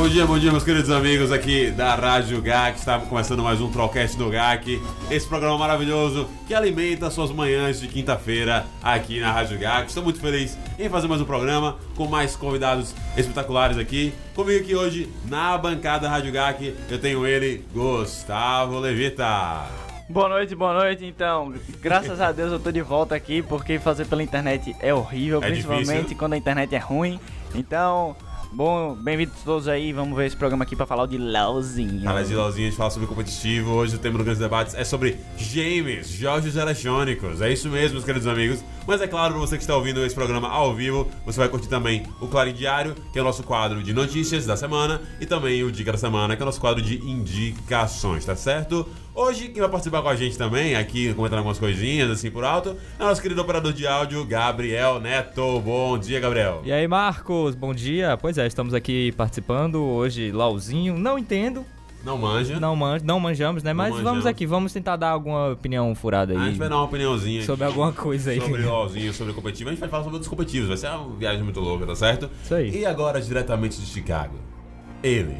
Bom dia, bom dia, meus queridos amigos aqui da Rádio GAC. Está começando mais um Trollcast do GAC. Esse programa maravilhoso que alimenta suas manhãs de quinta-feira aqui na Rádio GAC. Estou muito feliz em fazer mais um programa com mais convidados espetaculares aqui. Comigo aqui hoje na bancada da Rádio GAC eu tenho ele, Gustavo Levita. Boa noite, boa noite. Então, graças a Deus eu tô de volta aqui, porque fazer pela internet é horrível, É principalmente difícil. quando a internet é ruim. Então, bom, bem-vindos todos aí. Vamos ver esse programa aqui pra falar de LOLzinho. Fala de LOLzinho, a gente fala sobre competitivo. Hoje o tema do Grandes Debates é sobre games, jogos eletrônicos. É isso mesmo, meus queridos amigos. Mas é claro, para você que está ouvindo esse programa ao vivo, você vai curtir também o Clarim Diário, que é o nosso quadro de notícias da semana, e também o Dica da Semana, que é o nosso quadro de indicações, tá certo? Hoje, quem vai participar com a gente também, aqui comentando algumas coisinhas assim por alto, é o nosso querido operador de áudio, Gabriel Neto. Bom dia, Gabriel. E aí, Marcos, bom dia. Pois é, estamos aqui participando hoje, LOLzinho. Não entendo, Não manja. não, man não manjamos, né? Não Mas manjamos. vamos aqui, vamos tentar dar alguma opinião furada A aí gente vai dar uma opiniãozinha sobre aqui. alguma coisa aí. Sobre LOLzinho, sobre competitivo. A gente vai falar sobre outros competitivos. Vai ser uma viagem muito louca, tá certo? Isso aí. E agora, diretamente de Chicago, ele,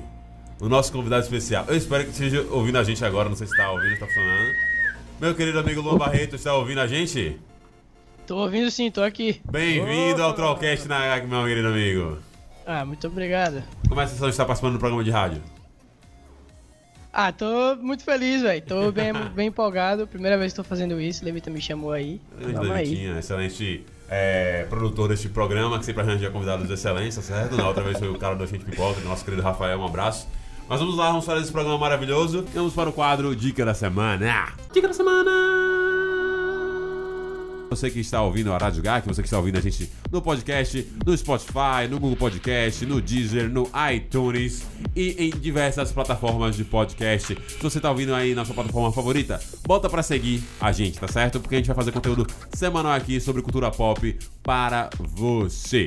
o nosso convidado especial. Eu espero que esteja ouvindo a gente agora. Não sei se tá ouvindo, se tá funcionando. Meu querido amigo Luan Barreto, está ouvindo a gente? Tô ouvindo sim, tô aqui. Bem-vindo ao Trollcast na meu querido amigo. Ah, muito obrigado. Como é a sensação de estar participando do programa de rádio? Ah, tô muito feliz, velho. Tô bem, bem empolgado. Primeira vez que tô fazendo isso. Levita me chamou aí. Vamos aí. Levitinha, excelente é, produtor deste programa, que sempre arranja convidados de excelência, certo? Na outra vez foi o cara do Gente Pipoca, nosso querido Rafael, um abraço. Mas vamos lá, vamos fazer esse programa maravilhoso. E vamos para o quadro Dica da Semana. Dica da Semana! Você que está ouvindo a Rádio GAC, você que está ouvindo a gente no podcast, no Spotify, no Google Podcast, no Deezer, no iTunes e em diversas plataformas de podcast. Se você está ouvindo aí na sua plataforma favorita, bota para seguir a gente, tá certo? Porque a gente vai fazer conteúdo semanal aqui sobre cultura pop para você.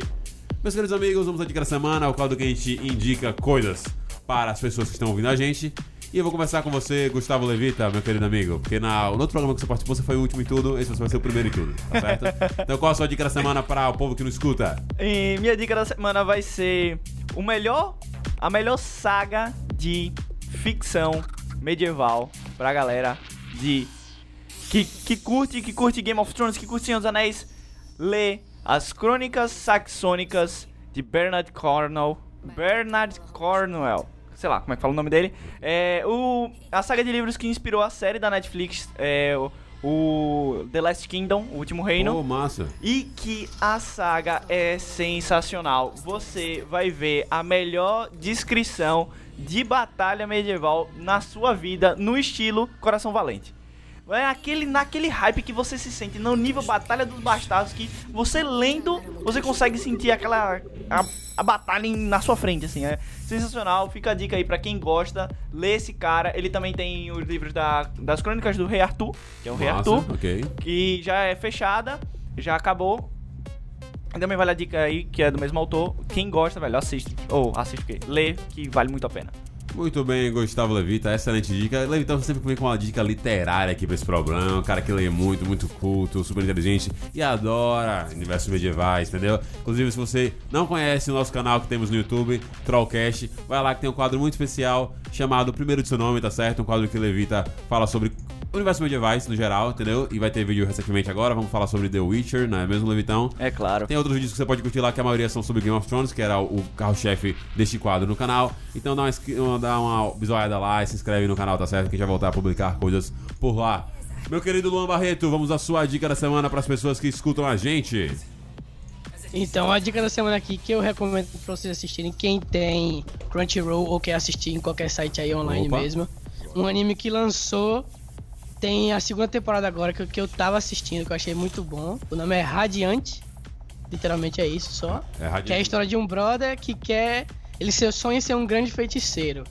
Meus queridos amigos, vamos à dica da semana, o quadro que a gente indica coisas para as pessoas que estão ouvindo a gente. E eu vou começar com você, Gustavo Levita, meu querido amigo. Porque na, no outro programa que você participou, você foi o último em tudo, esse você vai ser o primeiro em tudo, tá certo? então qual a sua dica da semana para o povo que não escuta? E minha dica da semana vai ser o melhor, a melhor saga de ficção medieval pra galera de que, que curte, que curte Game of Thrones, que curte Senhor dos Anéis, lê as Crônicas Saxônicas de Bernard Cornwell, Bernard Cornwell. Sei lá como é que fala o nome dele. É o, a saga de livros que inspirou a série da Netflix, é, o, o The Last Kingdom, O Último Reino. Pô, massa. E que a saga é sensacional. Você vai ver a melhor descrição de batalha medieval na sua vida no estilo Coração Valente. É aquele, naquele hype que você se sente no nível Batalha dos Bastardos que você lendo, você consegue sentir aquela a, a batalha em- na sua frente assim, é sensacional. Fica a dica aí pra quem gosta, lê esse cara. Ele também tem os livros da, das Crônicas do Rei Arthur, que é o Rei Massa, Arthur ok. que já é fechada, já acabou. Também vale a dica aí, que é do mesmo autor. Quem gosta, velho, assiste. Ou assiste o quê? Lê, que vale muito a pena. Muito bem, Gustavo Levita, excelente dica. Levitão sempre vem com uma dica literária aqui pra esse programa. Um cara que lê muito, muito culto, super inteligente e adora universos medievais, entendeu? Inclusive, se você não conhece o nosso canal que temos no YouTube, Trollcast, vai lá que tem um quadro muito especial chamado Primeiro de Seu Nome, tá certo? Um quadro que Levita fala sobre universo medievais no geral, entendeu? E vai ter vídeo recentemente agora, vamos falar sobre The Witcher, não é mesmo, Levitão? É claro. Tem outros vídeos que você pode curtir lá, que a maioria são sobre Game of Thrones, que era o carro-chefe deste quadro no canal. Então dá uma, dá uma bisoiada lá e se inscreve no canal, tá certo? Que a gente vai voltar a publicar coisas por lá. Meu querido Luan Barreto, vamos à sua dica da semana para as pessoas que escutam a gente. Então, a dica da semana aqui que eu recomendo pra vocês assistirem, quem tem Crunchyroll ou quer assistir em qualquer site aí online Opa. mesmo. Um anime que lançou, tem a segunda temporada agora que, eu- que eu tava assistindo, que eu achei muito bom. O nome é Radiante, literalmente é isso só. É rádio. Que é a história de um brother que quer. Ele seu sonho é ser um grande feiticeiro.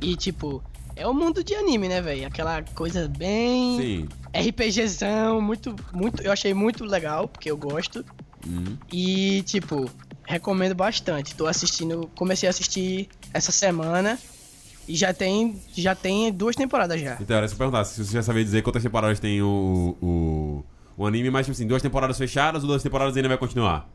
E tipo, é o mundo de anime, né, velho? Aquela coisa bem. Sim. RPGzão, muito, muito. Eu achei muito legal, porque eu gosto. Uhum. E, tipo, recomendo bastante. Tô assistindo. Comecei a assistir essa semana. E já tem. Já tem duas temporadas já. Então, era eu perguntar, se você já sabia dizer quantas temporadas tem o, o, o anime, mas tipo assim, duas temporadas fechadas ou duas temporadas ainda vai continuar?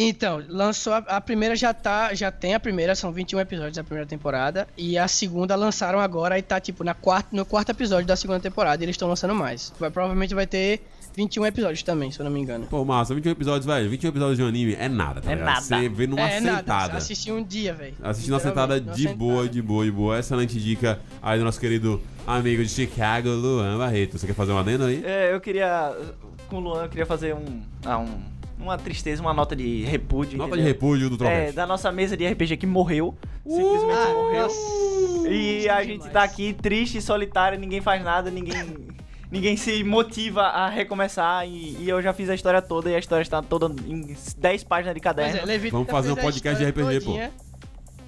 Então, lançou a, a primeira já tá, já tem a primeira, são 21 episódios da primeira temporada e a segunda lançaram agora e tá tipo na quarta, no quarto episódio da segunda temporada, e eles estão lançando mais. Vai, provavelmente vai ter 21 episódios também, se eu não me engano. Pô, massa, 21 episódios, velho. 21 episódios de um anime é nada, tá É ligado? nada. Você vê numa é nada, sentada. assisti um dia, velho. Assistindo uma sentada de uma boa, sentada. de boa, de boa. Excelente dica aí do nosso querido amigo de Chicago, Luan Barreto. Você quer fazer um adendo aí? É, eu queria. Com o Luan, eu queria fazer um. Ah, um. Uma tristeza, uma nota de repúdio. Nota de entendeu? repúdio do É, Trovete. da nossa mesa de RPG que morreu. Simplesmente Ah, morreu. nossa. E a gente tá aqui triste, solitário, ninguém faz nada, ninguém. Ninguém se motiva a recomeçar e, e eu já fiz a história toda e a história está toda em 10 páginas de caderno. é, Vamos fazer um podcast de RPG, pô. todinha.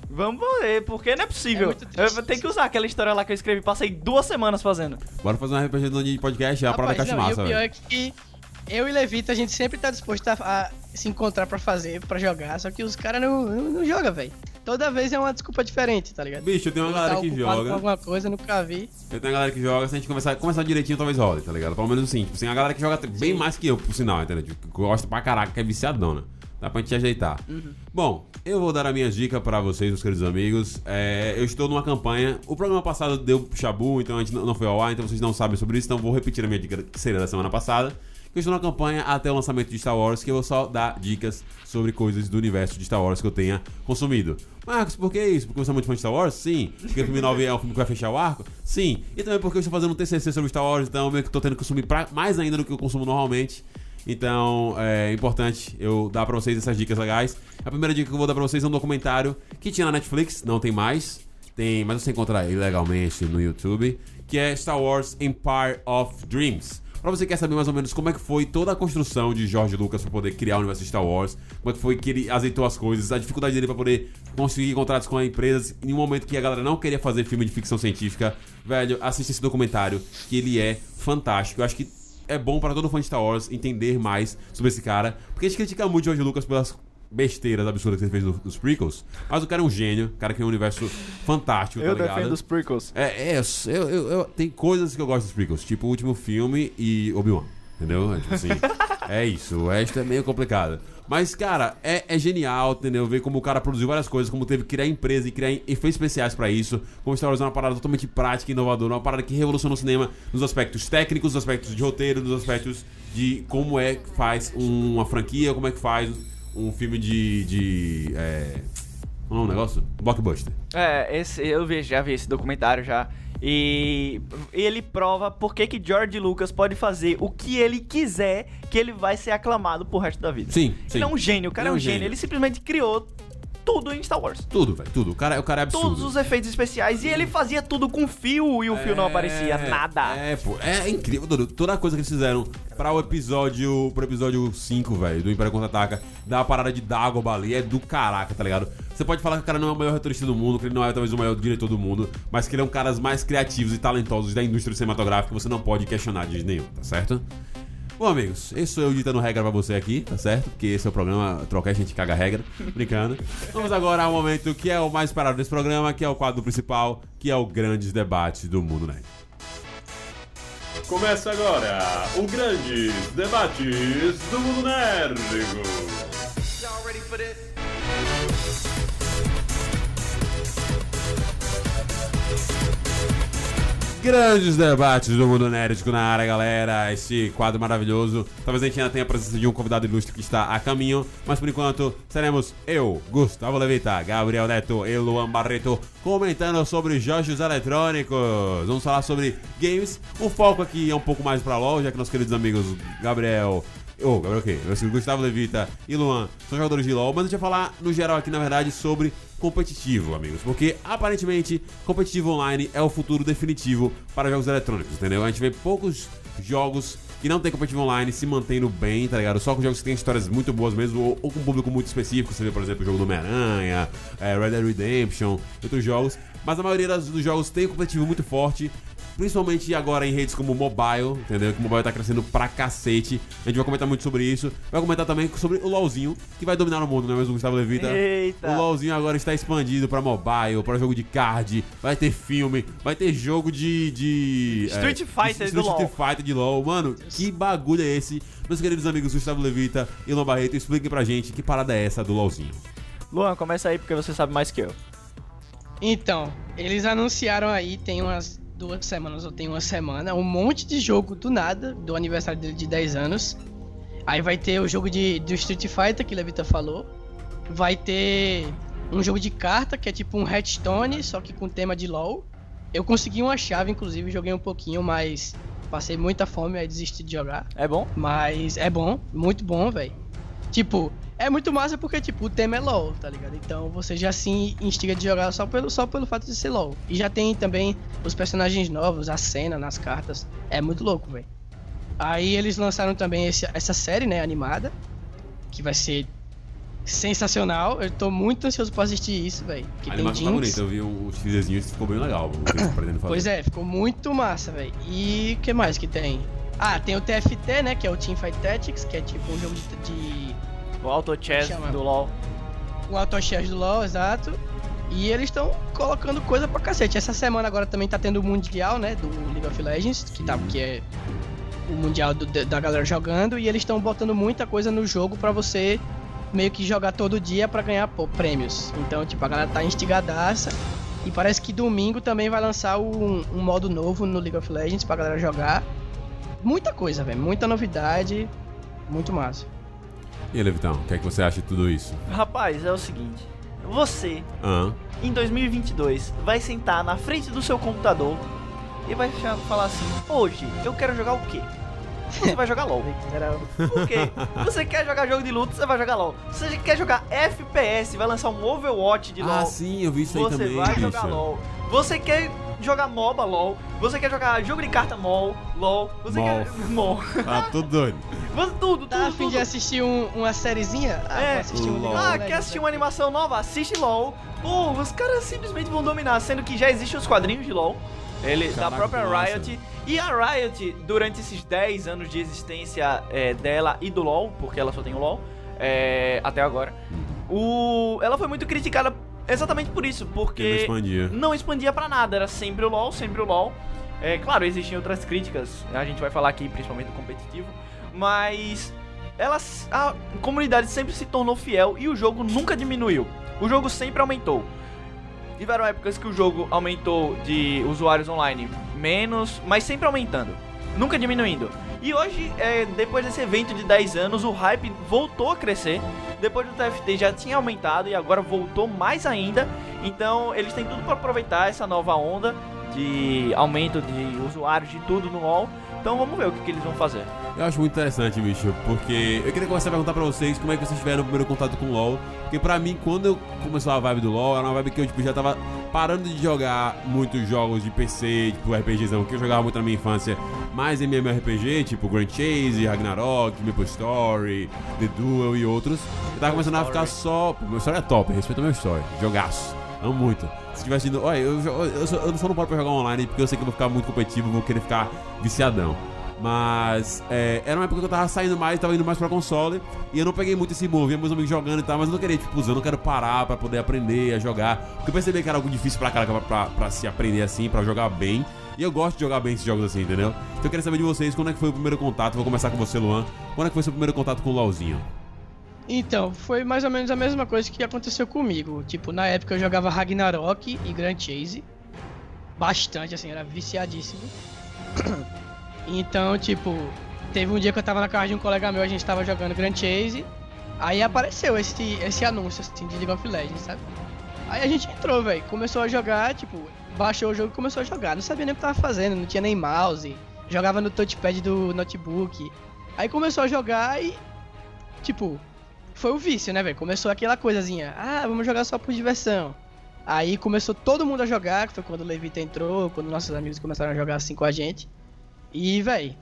Vamos ver, porque não é possível. É eu tenho que usar aquela história lá que eu escrevi, passei duas semanas fazendo. Bora fazer um RPG do de podcast, é a Rapaz, e cachimaça, o pior velho. Eu e Levita, a gente sempre tá disposto a, a se encontrar pra fazer, pra jogar, só que os caras não, não, não jogam, velho. Toda vez é uma desculpa diferente, tá ligado? Bicho, eu tenho uma Tá galera que ocupado com joga. alguma coisa, nunca vi. Eu tenho uma galera que joga, se a gente começar, começar direitinho, talvez role, tá ligado? Pelo menos assim, tipo, tem a galera que joga bem mais que eu, por sinal, entendeu? Tipo, gosta pra caraca, que é viciadona. Dá pra gente ajeitar. Bom, eu vou dar a minha dica pra vocês, meus queridos amigos. É, eu estou numa campanha. O programa passado deu chabu, então a gente não não foi ao ar, então vocês não sabem sobre isso, então vou repetir a minha dica que seria da semana passada. Eu estou numa campanha até o lançamento de Star Wars, que eu vou só dar dicas sobre coisas do universo de Star Wars que eu tenha consumido. Marcos, por que isso? Porque você é muito fã de Star Wars? Sim. Porque o filme 9 é o filme que vai fechar o arco? Sim. E também porque eu estou fazendo um TCC sobre Star Wars, então meio que estou tendo que consumir pra- mais ainda do que eu consumo normalmente. Então é importante eu dar pra vocês essas dicas legais. A primeira dica que eu vou dar pra vocês é um documentário que tinha na Netflix, não tem mais. Tem, mas você encontra ilegalmente no YouTube, que é Star Wars Empire of Dreams. Pra você que quer saber mais ou menos como é que foi toda a construção de George Lucas pra poder criar o universo de Star Wars, como é que foi que ele azeitou as coisas, a dificuldade dele pra poder conseguir contratos com empresas em um momento que a galera não queria fazer filme de ficção científica, velho, assista esse documentário que ele é fantástico. Eu acho que é bom pra todo fã de Star Wars entender mais sobre esse cara, porque a gente critica muito George Lucas pelas besteiras absurdas que ele fez nos prequels, mas o cara é um gênio, o cara criou um universo fantástico, Eu tá ligado? defendo os prequels. É, é eu, eu, eu- tem coisas que eu gosto dos prequels, tipo o último filme e Obi-Wan, entendeu? É, tipo assim, é isso, o resto é meio complicado. Mas, cara, é, é genial, entendeu? Ver como o cara produziu várias coisas, como teve que criar empresa e criar efeitos especiais pra isso, como Star Wars é uma parada totalmente prática e inovadora, uma parada que revolucionou o cinema nos aspectos técnicos, nos aspectos de roteiro, nos aspectos de como é que faz uma franquia, como é que faz um filme de... de é... Qual é o negócio? Blockbuster. É, esse, eu vi, já vi esse documentário já. E ele prova por que, que George Lucas pode fazer o que ele quiser, que ele vai ser aclamado pro resto da vida. Sim, sim. Ele é um gênio, o cara Ele é um gênio. Ele simplesmente criou tudo em Star Wars. Tudo, velho, tudo. O cara, o cara é absurdo. Todos os efeitos especiais. E ele fazia tudo com fio e o fio não aparecia nada. É, pô. É incrível, Dudu. Toda a coisa que eles fizeram pra o episódio. Pro episódio 5, velho, do Império Contra-Ataca, da parada de Dagobah ali, é do caraca, tá ligado? Você pode falar que o cara não é o maior roteirista do mundo, que ele não é talvez o maior diretor do mundo, mas que ele é um dos caras mais criativos e talentosos da indústria cinematográfica, você não pode questionar de nenhum, tá certo? Bom, amigos, esse sou eu ditando regra pra você aqui, tá certo? Porque esse é o programa Trocar a gente caga regra, brincando. Vamos agora ao momento que é o mais esperado desse programa, que é o quadro principal, que é o Grandes Debates do Mundo Nerd. Começa agora o Grandes Debates do Mundo Nérdico. Grandes debates do mundo nérdico na área, galera. Este quadro maravilhoso. Talvez a gente ainda tenha a presença de um convidado ilustre que está a caminho, mas por enquanto seremos eu, Gustavo Levita, Gabriel Neto e Luan Barreto comentando sobre jogos eletrônicos. Vamos falar sobre games. O foco aqui é um pouco mais pra LoL, já que nossos queridos amigos Gabriel Ô, Gabriel o quê? Gustavo Levita e Luan são jogadores de LoL, mas a gente vai falar no geral aqui, na verdade, sobre competitivo, amigos. Porque aparentemente, competitivo online é o futuro definitivo para jogos eletrônicos, entendeu? A gente vê poucos jogos que não tem competitivo online se mantendo bem, tá ligado? Só com jogos que tem histórias muito boas mesmo, ou, ou com um público muito específico. Você vê, por exemplo, o jogo do Homem-Aranha, é, Red Dead Redemption, outros jogos. Mas a maioria das, dos jogos tem um competitivo muito forte principalmente agora em redes como mobile, entendeu? Que o mobile tá crescendo pra cacete. A gente vai comentar muito sobre isso. Vai comentar também sobre o LoLzinho, que vai dominar o mundo, não é mesmo, Gustavo Levita? Eita. O LoLzinho agora está expandido pra mobile, pra jogo de card, vai ter filme, vai ter jogo de. de Street é, Fighter Street do LoL. Fighter de LoL. Mano, que bagulho é esse? Meus queridos amigos Gustavo Levita e Lon Barreto, expliquem pra gente que parada é essa do LoLzinho. Luan, começa aí porque você sabe mais que eu. Então, eles anunciaram aí, tem umas duas semanas ou tem uma semana, um monte de jogo do nada, do aniversário dele de 10 anos. Aí vai ter o jogo de, do Street Fighter, que Levita falou. Vai ter um jogo de carta, que é tipo um Headstone, só que com tema de LoL. Eu consegui uma chave, inclusive, joguei um pouquinho, mas passei muita fome, aí desisti de jogar. É bom? Mas é bom, muito bom, velho. Tipo, é muito massa porque, tipo, o tema é LoL, tá ligado? Então você já se instiga de jogar só pelo, só pelo fato de ser LoL. E já tem também os personagens novos, a cena nas cartas. É muito louco, velho. Aí eles lançaram também esse, essa série, né, animada. Que vai ser sensacional. Eu tô muito ansioso pra assistir isso, velho. Que A tem animação tá bonita, eu vi os teaserzinhos e ficou bem legal. Pois é, ficou muito massa, velho. E o que mais que tem? Ah, tem o TFT, né? Que é o Team Fight Tactics, que é tipo um jogo de, de O Auto Chess do LoL. o Autochess do LoL, exato. E eles estão colocando coisa pra cacete. Essa semana agora também tá tendo o Mundial, né? Do League of Legends, que, tá, que é o Mundial do- da galera jogando. E eles estão botando muita coisa no jogo pra você meio que jogar todo dia pra ganhar pô, prêmios. Então, tipo, a galera tá instigadaça. E parece que domingo também vai lançar um, um modo novo no League of Legends pra galera jogar. Muita coisa, velho. Muita novidade. Muito massa. E aí, Levitão, o que é que você acha de tudo isso? Rapaz, é o seguinte. Você, em 2022, vai sentar na frente do seu computador e vai falar assim: Hoje, eu quero jogar o quê? Você vai jogar LOL. Por quê? Você quer jogar jogo de luta, você vai jogar LOL. Você quer jogar FPS, vai lançar um Overwatch de LOL. Ah, sim, eu vi isso aí você também, vai jogar LOL. Você quer jogar MOBA LOL. Você quer jogar jogo de carta MOL, LOL. Você Mol. quer. MOL. Ah, tudo doido. Você, tudo, Tá tudo, a fim de assistir um- uma sériezinha? Ah, É. assistir um LOL. Ah, quer assistir uma animação nova? Assiste LOL. Pô, os caras simplesmente vão dominar, sendo que já existem os quadrinhos de LOL. Ele, da Caraca, própria nossa. Riot. E a Riot, durante esses 10 anos de existência é, dela e do LoL, porque ela só tem o LoL, é, até agora, o, ela foi muito criticada exatamente por isso, Ele não porque expandia. não expandia pra nada, era sempre o LoL, sempre o LoL. É, claro, existem outras críticas, a gente vai falar aqui principalmente do competitivo, mas elas, a comunidade sempre se tornou fiel e o jogo nunca diminuiu. O jogo sempre aumentou. Tiveram épocas que o jogo aumentou de usuários online menos, mas sempre aumentando, nunca diminuindo. E hoje, é, depois desse evento de 10 anos, o hype voltou a crescer. Depois do TFT já tinha aumentado e agora voltou mais ainda. Então eles têm tudo para aproveitar essa nova onda de aumento de usuários de tudo no LoL. Então vamos ver o que, que eles vão fazer. Eu acho muito interessante, bicho, porque eu queria começar a perguntar pra vocês como é que vocês tiveram o primeiro contato com o LoL. Porque pra mim, quando eu começou a vibe do LoL, era uma vibe que eu tipo, já tava parando de jogar muitos jogos de PC, tipo RPGzão, que eu jogava muito na minha infância, mais MMORPG, tipo Grand Chase, Ragnarok, Maple Story, The Duel e outros. Eu tava começando a ficar só. Meu story é top, respeita meu story, jogaço. Amo muito. Se tivesse indo. Olha, eu, jo- eu, só, eu só não posso pra jogar online porque eu sei que eu vou ficar muito competitivo, vou querer ficar viciadão. Mas é, era uma época que eu tava saindo mais, tava indo mais pra console. E eu não peguei muito esse move, meus amigos jogando e tal, mas eu não queria, tipo, eu não quero parar pra poder aprender a jogar. Porque eu percebi que era algo difícil pra caraca pra, pra, pra se aprender assim, pra jogar bem. E eu gosto de jogar bem esses jogos assim, entendeu? Então eu queria saber de vocês quando é que foi o primeiro contato. Vou começar com você, Luan. Quando é que foi seu primeiro contato com o LOLzinho? Então, foi mais ou menos a mesma coisa que aconteceu comigo. Tipo, na época eu jogava Ragnarok e Grand Chase. bastante, assim, era viciadíssimo. Então, tipo, teve um dia que eu tava na casa de um colega meu, a gente tava jogando Grand Chase, aí apareceu esse, esse anúncio, assim, de League of Legends, sabe? Aí a gente entrou, velho, começou a jogar, tipo, baixou o jogo e começou a jogar. Não sabia nem o que tava fazendo, não tinha nem mouse, jogava no touchpad do notebook. Aí começou a jogar e, tipo, foi o vício, né, velho? Começou aquela coisazinha, ah, vamos jogar só por diversão. Aí começou todo mundo a jogar, que foi quando o Levita entrou, quando nossos amigos começaram a jogar assim com a gente. E, véi,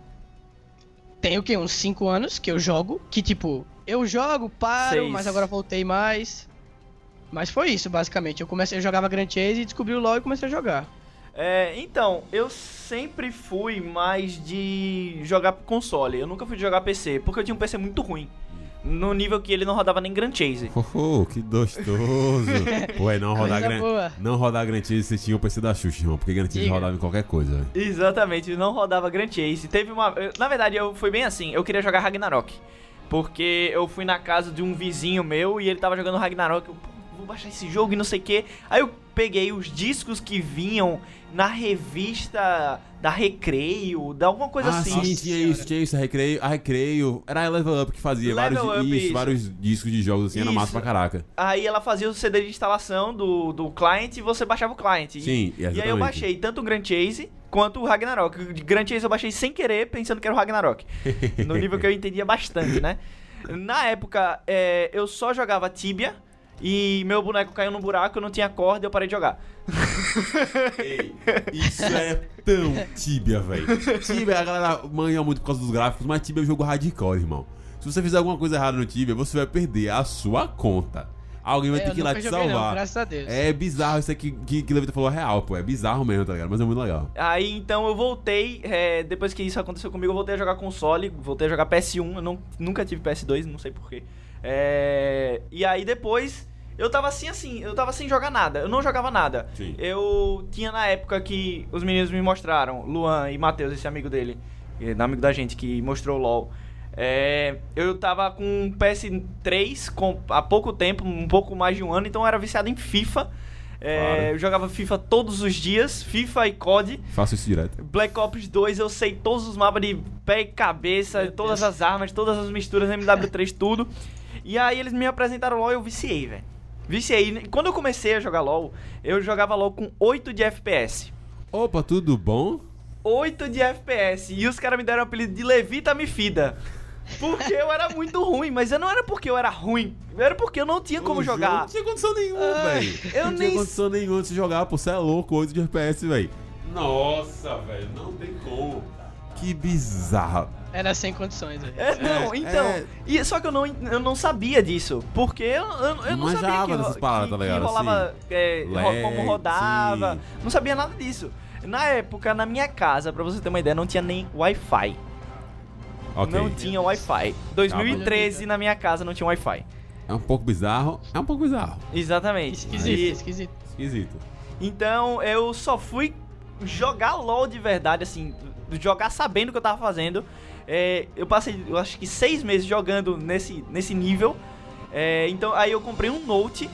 tem o que? Uns 5 anos que eu jogo, que tipo, eu jogo, paro, Seis. mas agora voltei mais. Mas foi isso, basicamente. Eu comecei, eu jogava Grand Chase e descobri o LoL e comecei a jogar. É, então, eu sempre fui mais de jogar console. Eu nunca fui de jogar PC, porque eu tinha um PC muito ruim. No nível que ele não rodava nem Grand Chase. Oh, que gostoso. Pô, é não rodar Coisa Gran... boa. Não rodar Grand Chase, você tinha o PC da Xuxa, irmão. Porque Grand Chase Diga. rodava em qualquer coisa, velho. Exatamente, não rodava Grand Chase. Teve uma. eu- Na verdade, eu fui bem assim, eu queria jogar Ragnarok. Porque eu fui na casa de um vizinho meu e ele tava jogando Ragnarok. Eu, "Pô, vou baixar esse jogo e não sei o que. Aí eu peguei os discos que vinham na revista da Recreio, da alguma coisa ah, assim. sim, tinha isso, tinha isso. A Recreio, a Recreio. Era a Level Up que fazia Level vários, Up, isso, isso. vários discos de jogos assim, era Isso. massa pra caraca. Aí ela fazia o CD de instalação do, do client e você baixava o client. E- Sim, E aí eu exatamente. baixei tanto o Grand Chase quanto o Ragnarok. O Grand Chase eu baixei sem querer, pensando que era o Ragnarok. no nível que eu entendia bastante, né? Na época, é, eu só jogava Tibia e meu boneco caiu no buraco, eu não tinha corda e eu parei de jogar. Ei, isso é tão Tibia, velho. Tibia, a galera manha muito por causa dos gráficos, mas Tibia é um jogo hardcore, irmão. Se você fizer alguma coisa errada no Tibia, você vai perder a sua conta. Alguém vai É, ter que ir lá te joguei não, salvar. graças a Deus. é bizarro isso aqui que, que Levita falou é real, pô. É bizarro mesmo, tá ligado? Mas é muito legal. Aí então eu voltei, é, depois que isso aconteceu comigo, eu voltei a jogar console, voltei a jogar PS1, eu não, nunca tive PS2, não sei porquê. É, e aí depois eu tava assim, assim, eu tava sem jogar nada, eu não jogava nada. Sim. Eu tinha na época que os meninos me mostraram, Luan e Matheus, esse amigo dele, eh, amigo da gente que mostrou o LOL. É, eu tava com um PS3 com, há pouco tempo, um pouco mais de um ano, então eu era viciado em FIFA. É, Claro. Eu jogava FIFA todos os dias, FIFA e COD. Faço isso direto. Black Ops 2 eu sei todos os mapas de pé e cabeça, Meu todas Deus. as armas, todas as misturas MW3, tudo. E aí eles me apresentaram LoL e eu viciei, velho. Viciei. Quando eu comecei a jogar LoL, eu jogava LoL com 8 de FPS. Opa, tudo bom? 8 de FPS. E os caras me deram o apelido de Levita Me Fida. Porque eu era muito ruim, mas eu não era porque eu era ruim, era porque eu não tinha como O jogar. Não tinha condição nenhuma, Ah, velho. eu não nem tinha condição nenhuma de se jogar, pô. Você é louco, 8 de FPS, velho. Nossa, velho, não tem como. Que bizarro. Era sem condições. É, não, então. é. E, só que eu não, eu não sabia disso. Porque eu, eu, eu não Manjava sabia que, dessas paradas, que, tá ligado? que rolava. é, ro- Lag, como rodava. sim. Não sabia nada disso. Na época, na minha casa, pra você ter uma ideia, não tinha nem Wi-Fi. Ok. Não tinha Wi-Fi. 2013 na minha casa não tinha Wi-Fi. É um pouco bizarro. É um pouco bizarro. Exatamente. Esquisito, E- esquisito. Esquisito. Então eu só fui jogar LOL de verdade, assim, jogar sabendo o que eu tava fazendo. É, eu passei, eu acho que seis meses jogando nesse, nesse nível. É, então aí eu comprei um Note,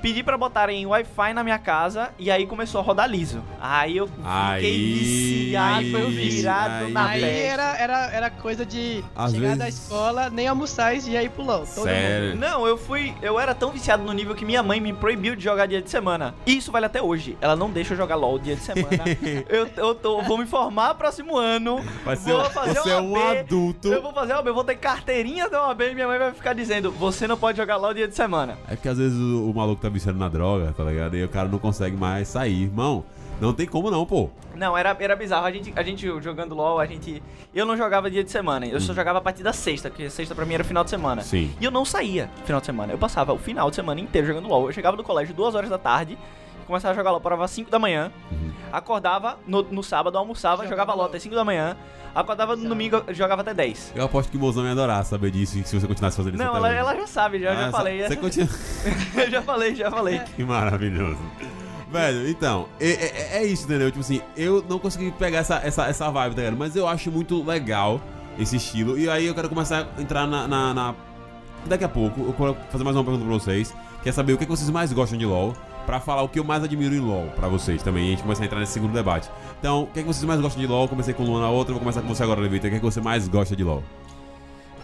pedi pra botarem Wi-Fi na minha casa e aí começou a rodar liso. Aí eu fiquei Aí, viciado, foi o vício. virado aí. na Aí peste. era, era, era coisa de Às chegar da vezes- escola, nem almoçar e ir pro LOL. Todo Sério. Não, eu fui. Eu era tão viciado no nível que minha mãe me proibiu de jogar dia de semana. E isso vale até hoje. Ela não deixa eu jogar LOL dia de semana. eu eu tô, vou me formar próximo ano. Vai ser, vou fazer você é uma um adulto. Eu vou fazer uma B, eu vou ter carteirinha da OAB e minha mãe vai ficar dizendo: você não pode jogar LOL dia de semana. É porque às vezes o, o maluco tá viciando na droga, tá ligado? E o cara não consegue mais sair. Irmão, não tem como não, pô. Não, era, era bizarro. A gente, a gente jogando LOL, a gente. Eu não jogava dia de semana. Eu só jogava a partir da sexta, porque sexta pra mim era final de semana. Sim. E eu não saía final de semana. Eu passava o final de semana inteiro jogando LOL. Eu chegava do colégio duas horas da tarde, começava a jogar LOL, parava às 5 da manhã, Uhum. acordava no, no sábado, almoçava, Jogava jogava LOL até 5 da manhã, acordava no domingo, jogava até 10. Eu aposto que o mozão ia adorar saber disso se você continuasse fazendo isso Não, ela, ela já sabe, já, Ah, já falei. Você continua... eu já falei, já falei. que maravilhoso. Velho, então, é, é- é isso, entendeu? Tipo assim, eu não consegui pegar essa, essa, essa vibe, tá ligado? Mas eu acho muito legal esse estilo. E aí eu quero começar a entrar na. na- na- Daqui a pouco, eu quero fazer mais uma pergunta pra vocês. Quer saber o que, que vocês mais gostam de LoL? Pra falar o que eu mais admiro em LoL pra vocês também. E a gente começa a entrar nesse segundo debate. Então, o que é que vocês mais gostam de LoL? Comecei com o Luan na outra, vou começar com você agora, Levita. O que é que você mais gosta de LoL?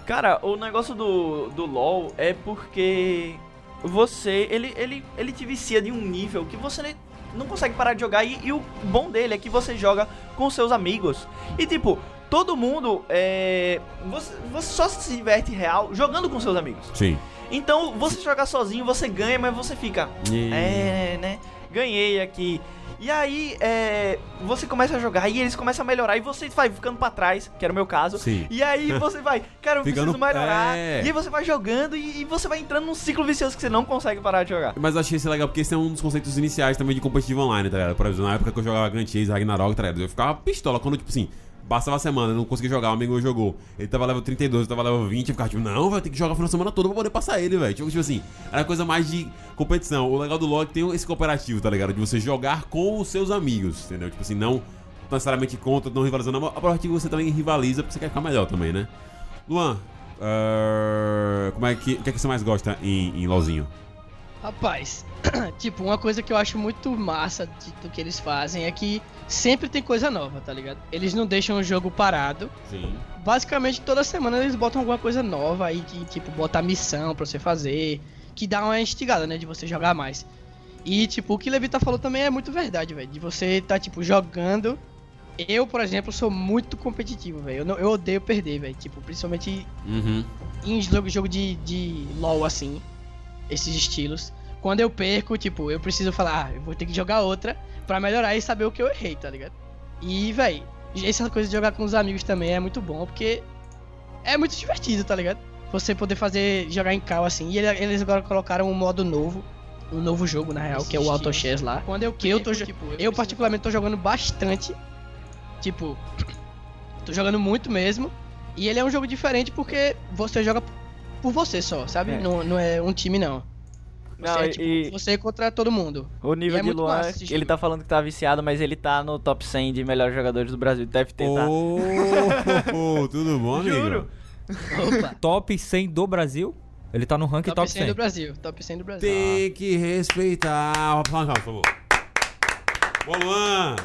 Cara, o negócio do, do LoL é porque você, ele, ele, ele te vicia de um nível que você não consegue parar de jogar. E, e o bom dele é que você joga com seus amigos. E tipo, todo mundo é. Você, você só se diverte real jogando com seus amigos. Sim. Então, você jogar sozinho, você ganha, mas você fica. E- É, né? Ganhei aqui. E aí, é, você começa a jogar e eles começam a melhorar e você vai ficando pra trás, que era o meu caso. Sim. E aí você vai, cara, eu Ficando- preciso melhorar. é. E aí você vai jogando e, e você vai entrando num ciclo vicioso que você não consegue parar de jogar. Mas eu achei isso legal porque esse é um dos conceitos iniciais também de competitivo online, tá ligado? Por exemplo, na época que eu jogava Grand Chase, Ragnarok, tá ligado? Eu ficava pistola quando, tipo assim, passava a semana, não conseguia jogar, o amigo meu jogou. Ele tava level 32, eu tava level 20, eu ficava tipo, não, vai ter que jogar a semana toda pra poder passar ele, velho. Tipo, tipo assim, era coisa mais de competição. O legal do LoL é que tem esse cooperativo, tá ligado? De você jogar com os seus amigos, entendeu? Tipo assim, não necessariamente contra, não rivalizando. A partir que você também rivaliza porque você quer ficar melhor também, né? Luan, eh, como é que, o que, é que você mais gosta em, em LoLzinho? Rapaz, tipo, uma coisa que eu acho muito massa de- do que eles fazem é que sempre tem coisa nova, tá ligado? Eles não deixam o jogo parado. Sim. Basicamente, toda semana eles botam alguma coisa nova aí, que, tipo, bota missão pra você fazer, que dá uma instigada, né, de você jogar mais. E, tipo, o que Levita falou também é muito verdade, velho, de você tá, tipo, jogando. Eu, por exemplo, sou muito competitivo, velho. Eu, não- eu odeio perder, velho. Tipo, principalmente Uhum. em jogo, jogo de, de LoL, assim, esses estilos. Quando eu perco, tipo, eu preciso falar, ah, eu vou ter que jogar outra pra melhorar e saber o que eu errei, tá ligado? E, véi, essa coisa de jogar com os amigos também é muito bom, porque é muito divertido, tá ligado? Você poder fazer, jogar em cal, assim. E ele- eles agora colocaram um modo novo, um novo jogo, na real, que é o Auto Chess lá. Quando eu, que eu tô, jo- eu particularmente tô jogando bastante, tipo, tô jogando muito mesmo. E ele é um jogo diferente porque você joga por você só, sabe? É. Não, não é um time, não. Você, Não, é, e- tipo, e- você contra todo mundo. O nível E é de Luan, massa ele tá falando que tá viciado, mas ele tá no top 100 de melhores jogadores do Brasil. Deve tentar. Ô, tudo bom, amigo? Juro. Opa! Top 100 do Brasil. Ele tá no ranking top, top, 100 100. do Brasil. Top 100 do Brasil. Tem que respeitar. Por favor. Boa, Luan.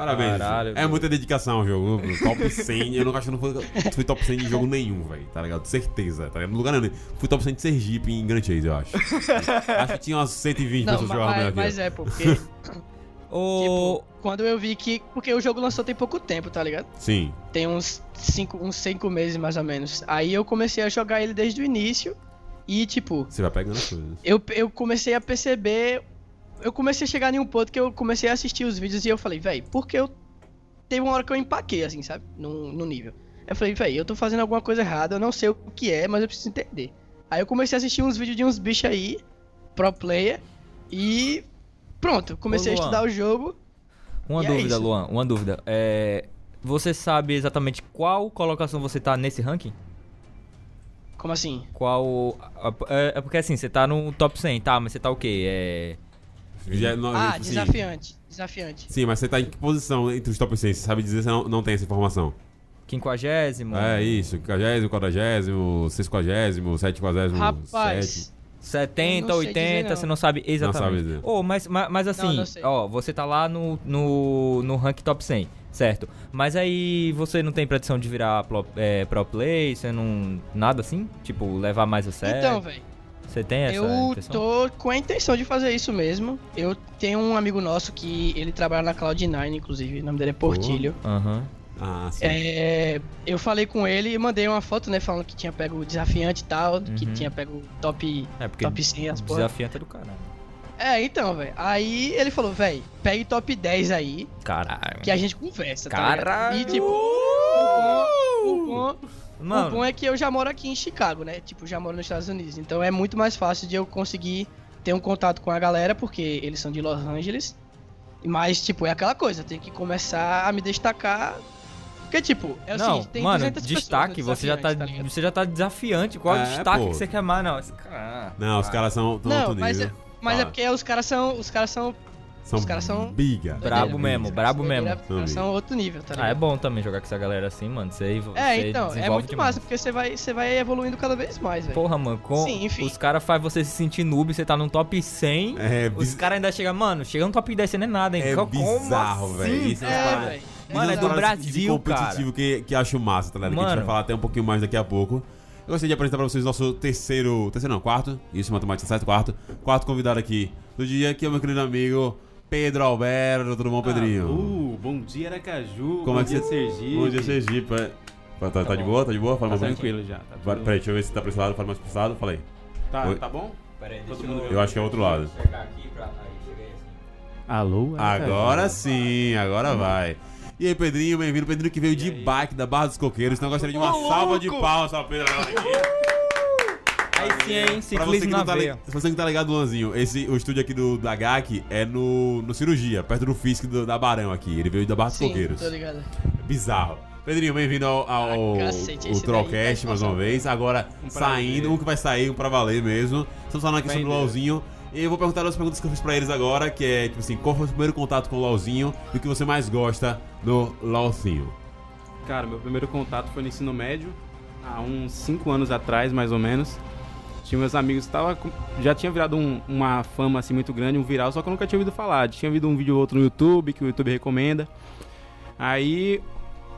Parabéns. Caralho, é muita dedicação ao jogo. Top 100. Eu não acho que não fui, fui top 100 de jogo nenhum, velho. Tá ligado? Certeza. Tá ligado? No lugar nenhum. Fui top 100 de Sergipe em Grand Chase, eu acho. acho que tinha umas 120 Não, pessoas jogando mas, aqui. mas é, porque, Ô, tipo, quando eu vi que... Porque o jogo lançou tem pouco tempo, tá ligado? Sim. Tem uns 5 uns cinco meses, mais ou menos. Aí eu comecei a jogar ele desde o início. E, tipo, Você vai pegando as coisas. eu, eu comecei a perceber. Eu comecei a chegar em um ponto que eu comecei a assistir os vídeos e eu falei, véi, porque eu. Teve uma hora que eu empaquei, assim, sabe? No, no nível. Eu falei, véi, eu tô fazendo alguma coisa errada, eu não sei o que é, mas eu preciso entender. Aí eu comecei a assistir uns vídeos de uns bichos aí, pro player, e. Pronto, comecei Ô, a estudar o jogo. uma é dúvida, isso. Luan. Uma dúvida. É, você sabe exatamente qual colocação você tá nesse ranking? Como assim? Qual. É, é porque assim, você tá no top 100, tá? Mas você tá o quê? É. Já, não, Ah, assim, desafiante. Desafiante. Sim, mas você tá em que posição entre os top 100? Você sabe dizer, você não, não tem essa informação. Quinquagésimo? É isso, 50, 40, 60, 70, Rapaz. 70, Eu não sei 80, dizer, não. você não sabe exatamente. sabe dizer. Oh, mas, mas, mas assim, não ó, você tá lá no, no, no rank top 100, certo? Mas aí você não tem pretensão de virar pro, é, pro play, você não. Nada assim? Tipo, levar mais a sério? Então, véi. Você tem essa Eu intenção? tô com a intenção de fazer isso mesmo. Eu tenho um amigo nosso que ele trabalha na Cloud9, inclusive, o nome dele é Portilho. Aham. Ah, sim. É, eu falei com ele e mandei uma foto, né, falando que tinha pego o desafiante e tal, que Uhum. tinha pego o top, É porque top 100, as porra. desafiante é do caralho. É, então, velho. Aí ele falou, velho, pegue top 10 aí, Caralho. que a gente conversa, tá Caralho! ligado? E tipo, o bom, o bom, o Mano, bom é que eu já moro aqui em Chicago, né? Tipo, já moro nos Estados Unidos. Então é muito mais fácil de eu conseguir ter um contato com a galera, porque eles são de Los Angeles. Mas, tipo, é aquela coisa, tem que começar a me destacar. Porque, tipo, é o não, seguinte, tem mano, 200 pessoas destaque, você já tá, desafiante, ligado? você já tá desafiante. Qual É, destaque pô. que você quer mais? Não, esse cara... Não, os caras são tão Não, mas, é, nível. mas é Fala. porque os caras são. Os caras são São Os caras são- biga. Brabo mesmo, brabo mesmo. Os caras são outro nível, tá Ah, é ligado? bom também jogar com essa galera assim, mano. Você, É, você então, é muito demais. massa, porque você vai, você vai evoluindo cada vez mais, velho. Porra, mano, com Sim, enfim. os caras fazem você se sentir noob, você tá num top 100. É, Os caras ainda chegam, mano, chega no top 10 você não é nada, hein? é Como bizarro, assim? velho. Isso é, É, velho. Mano, é do Brasil, competitivo que, que acho massa, tá ligado? Que a gente Mano. vai falar até um pouquinho mais daqui a pouco. Eu gostaria de apresentar pra vocês nosso terceiro. Terceiro não, quarto. Isso, matemática certo, quarto. Quarto convidado aqui do dia, que é o meu querido amigo Pedro Alberto. Tudo bom, Pedrinho? Uh, bom dia, Aracaju. Como bom é que dia, você- Sergipe. Bom dia, Sergipe. É. Tá, tá, tá de boa? Tá de boa? Fala Tá mais um tranquilo já. Tá, tudo- Peraí, deixa eu ver se tá pra esse lado. Fala mais pra esse lado. Fala aí. tá, Oi. tá bom? Pera aí, Todo deixa mundo- Eu acho que é outro lado. pra. Aí, assim. Alô, Agora sim, agora vai. E aí, Pedrinho, bem-vindo. Pedrinho que veio de aí? bike da Barra dos Coqueiros. Então eu gostaria de uma Ô, salva de louco! palmas pra Pedro. Aí sim, hein? Pra você, Ciclismo que na não tá, li- veia. se você que tá ligado, Luanzinho, esse, o estúdio aqui do, da GAC é no, no Cirurgia, perto do Fisk do- da Barão aqui. Ele veio da Barra dos Sim, Coqueiros. tô ligado. Bizarro. Pedrinho, bem-vindo ao, ao Ah, cacete, o esse Trollcast daí, mais uma vez. Agora Um saindo, um que vai sair, um pra valer mesmo. Estamos falando aqui sobre o Bem, LOLzinho. E eu vou perguntar as perguntas que eu fiz pra eles agora, que é, tipo assim, qual foi o seu primeiro contato com o LOLzinho e o que você mais gosta do LOLzinho? Cara, meu primeiro contato foi no ensino médio, há uns 5 anos atrás, mais ou menos. Tinha meus amigos, tava, já tinha virado um- uma fama assim muito grande, um viral, só que eu nunca tinha ouvido falar. Tinha ouvido um vídeo ou outro no YouTube, que o YouTube recomenda. Aí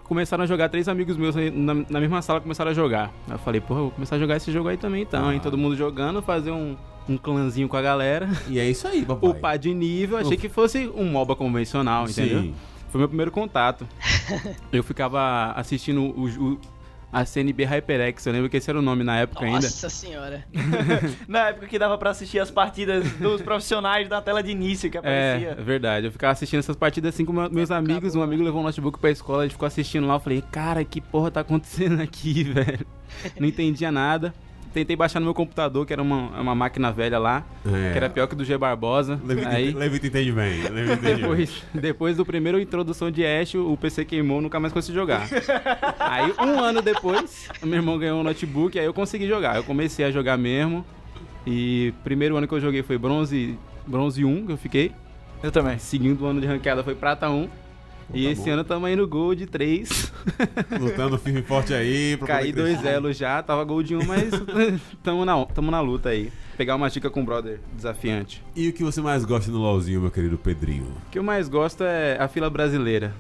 começaram a jogar, três amigos meus na, na mesma sala começaram a jogar. Aí eu falei, porra, eu vou começar a jogar esse jogo aí também então, hein? Ah. Todo mundo jogando, fazer um, um clãzinho com a galera. E é isso aí, papai. Upar de nível, achei que fosse um MOBA convencional, entendeu? Sim. Foi meu primeiro contato. eu ficava assistindo o, o- a CNB HyperX, eu lembro que esse era o nome na época ainda. Nossa senhora. Na época que dava pra assistir as partidas dos profissionais na tela de início que É, aparecia. é verdade. Eu ficava assistindo essas partidas assim com meu- meus amigos. Um amigo levou um notebook pra escola, a gente ficou assistindo lá. Eu falei, cara, que porra tá acontecendo aqui, velho? Não entendia nada. Tentei baixar no meu computador, que era uma, uma máquina velha lá, É. que era pior que do G Barbosa. Levita, Aí, Levita entende bem. Entende bem. depois, depois do primeiro introdução de Ash, o PC queimou, nunca mais consegui jogar. aí, um ano depois, meu irmão ganhou um notebook, aí eu consegui jogar. Eu comecei a jogar mesmo. E primeiro ano que eu joguei foi bronze, bronze 1, que eu fiquei. Eu também. Segundo ano de ranqueada foi prata 1. E tá esse bom. ano tamo aí no Gold 3. Lutando firme e forte aí. Caí dois elos já, tava Gold 1, mas tamo na, tamo na luta aí. Pegar uma dica com o brother desafiante. E o que você mais gosta no LOLzinho, meu querido Pedrinho? O que eu mais gosto é a fila brasileira.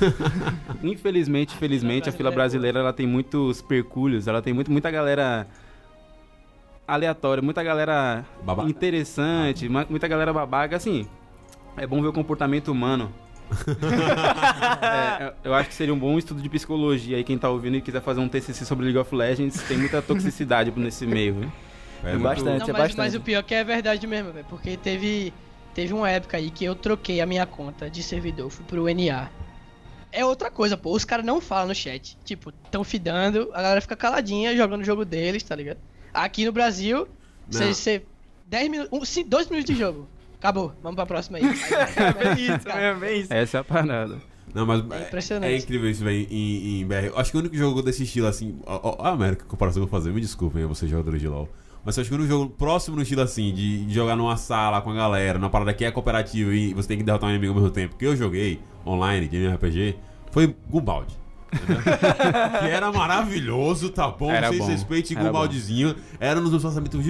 Infelizmente, felizmente, a fila brasileira ela tem muitos percúlios, ela tem muito, muita galera aleatória, muita galera Babaca. interessante, muita galera babaca, assim. É bom ver o comportamento humano. É, eu acho que seria um bom estudo de psicologia aí quem tá ouvindo e quiser fazer um TCC sobre League of Legends, tem muita toxicidade nesse meio, viu? É bastante. Não, é mas, bastante. mas o pior é que é verdade mesmo, velho. Porque teve, teve uma época aí que eu troquei a minha conta de servidor, fui pro NA. É outra coisa, pô. Os caras não falam no chat. Tipo, tão fidando, a galera fica caladinha jogando o jogo deles, tá ligado? Aqui no Brasil, você. 10 minutos. 2 minutos de jogo. Acabou. Vamos pra próxima aí. É isso, é bem isso. Essa é a parada. Não, mas É é, impressionante. é incrível isso, velho, em, em BR. Eu Acho que o único jogo desse estilo, assim. Ó, ó, a América, que comparação que eu vou fazer, me desculpem, vocês jogadores de LoL. Mas eu acho que o único jogo próximo no estilo assim, de, de jogar numa sala com a galera, numa parada que é cooperativa e você tem que derrotar um inimigo ao mesmo tempo, que eu joguei online de MMORPG, foi Gumbald. que era maravilhoso, tá bom? Era Vocês bom, respeitem era Gumbaldizinho. Era um dos meus lançamentos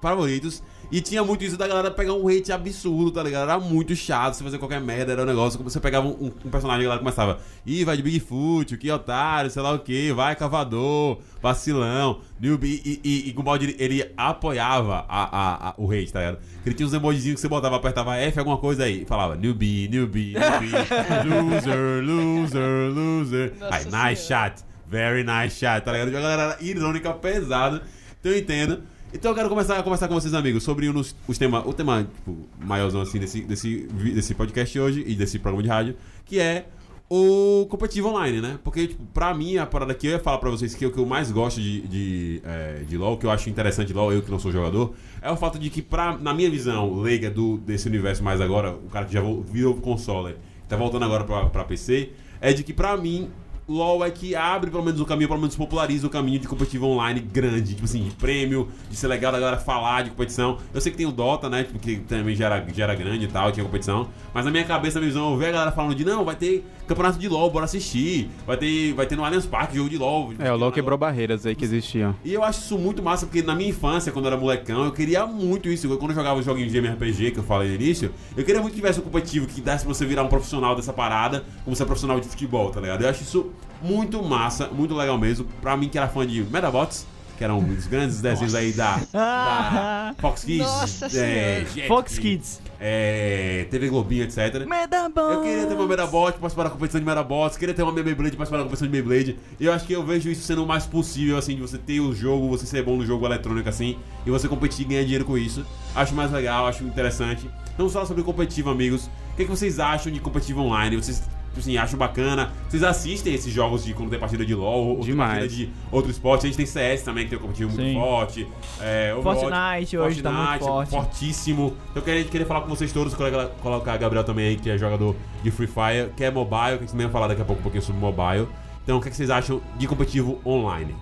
favoritos. E tinha muito isso da galera pegar um hate absurdo, tá ligado? Era muito chato você fazer qualquer merda, era um negócio como você pegava um, um personagem e a galera começava, ih, vai de Bigfoot, que otário, sei lá o que, vai cavador, vacilão, newbie, e, e, e Gumball, ele, ele apoiava a, a, a- o hate, tá ligado? Ele tinha uns emojizinhos que você botava, apertava F, alguma coisa aí, e falava, newbie, newbie, newbie, loser, loser, loser. Nossa aí, nice Senhora. shot, very nice shot, tá ligado? A galera era irônica, pesada, então eu entendo. Então eu quero começar a conversar com vocês, amigos, sobre um os temas, o tema, tipo, maiorzão assim desse, desse, desse podcast hoje e desse programa de rádio, que é o competitivo online, né? Porque, tipo, pra mim, a parada que eu ia falar pra vocês que é o que eu mais gosto de, de, é, de LoL, que eu acho interessante de LoL, eu que não sou jogador, é o fato de que, pra, na minha visão leiga do, desse universo mais agora, o cara que já virou console, tá voltando agora pra, pra PC, é de que, pra mim, LoL é que abre pelo menos o caminho, pelo menos populariza o caminho de competitivo online grande, tipo assim, de prêmio, de ser legal da galera falar de competição. Eu sei que tem o Dota, né, tipo, que também já era, já era grande e tal, tinha competição, mas na minha cabeça, na minha visão, eu vejo a galera falando de, não, vai ter campeonato de LoL, bora assistir, vai ter, vai ter no Allianz Parque jogo de LoL. É, o LoL quebrou barreiras aí que existiam. E eu acho isso muito massa, porque na minha infância, quando eu era molecão, eu queria muito isso. Quando eu jogava os joguinhos de MRPG, que eu falei no início, eu queria muito que tivesse um competitivo que desse pra você virar um profissional dessa parada, como ser profissional de futebol, tá ligado? Eu acho isso muito massa, muito legal mesmo. Pra mim que era fã de Medabots, que eram os grandes desenhos aí da, da Fox Kids, Nossa é, Fox Kids. é, TV Globinho, etc. Medabots. Eu queria ter uma Medabot, participar da competição de Medabots, queria ter uma Beyblade, participar da competição de Beyblade. E eu acho que eu vejo isso sendo o mais possível, assim, de você ter o jogo, você ser bom no jogo eletrônico, assim, e você competir e ganhar dinheiro com isso. Acho mais legal, acho interessante. Vamos falar sobre competitivo, amigos. O que, que vocês acham de competitivo online? Vocês, assim, acham bacana? Vocês assistem esses jogos de quando tem partida de LoL, ou partida de outro esporte? A gente tem CS também, que tem um competitivo muito Sim. forte. É, Overwatch, Fortnite hoje tá muito forte. fortíssimo. Então eu queria, queria falar com vocês todos, colocar, Gabriel também aí, que é jogador de Free Fire, que é mobile, que a gente também vai falar daqui a pouco um pouquinho sobre mobile. Então o que, é que vocês acham de competitivo online?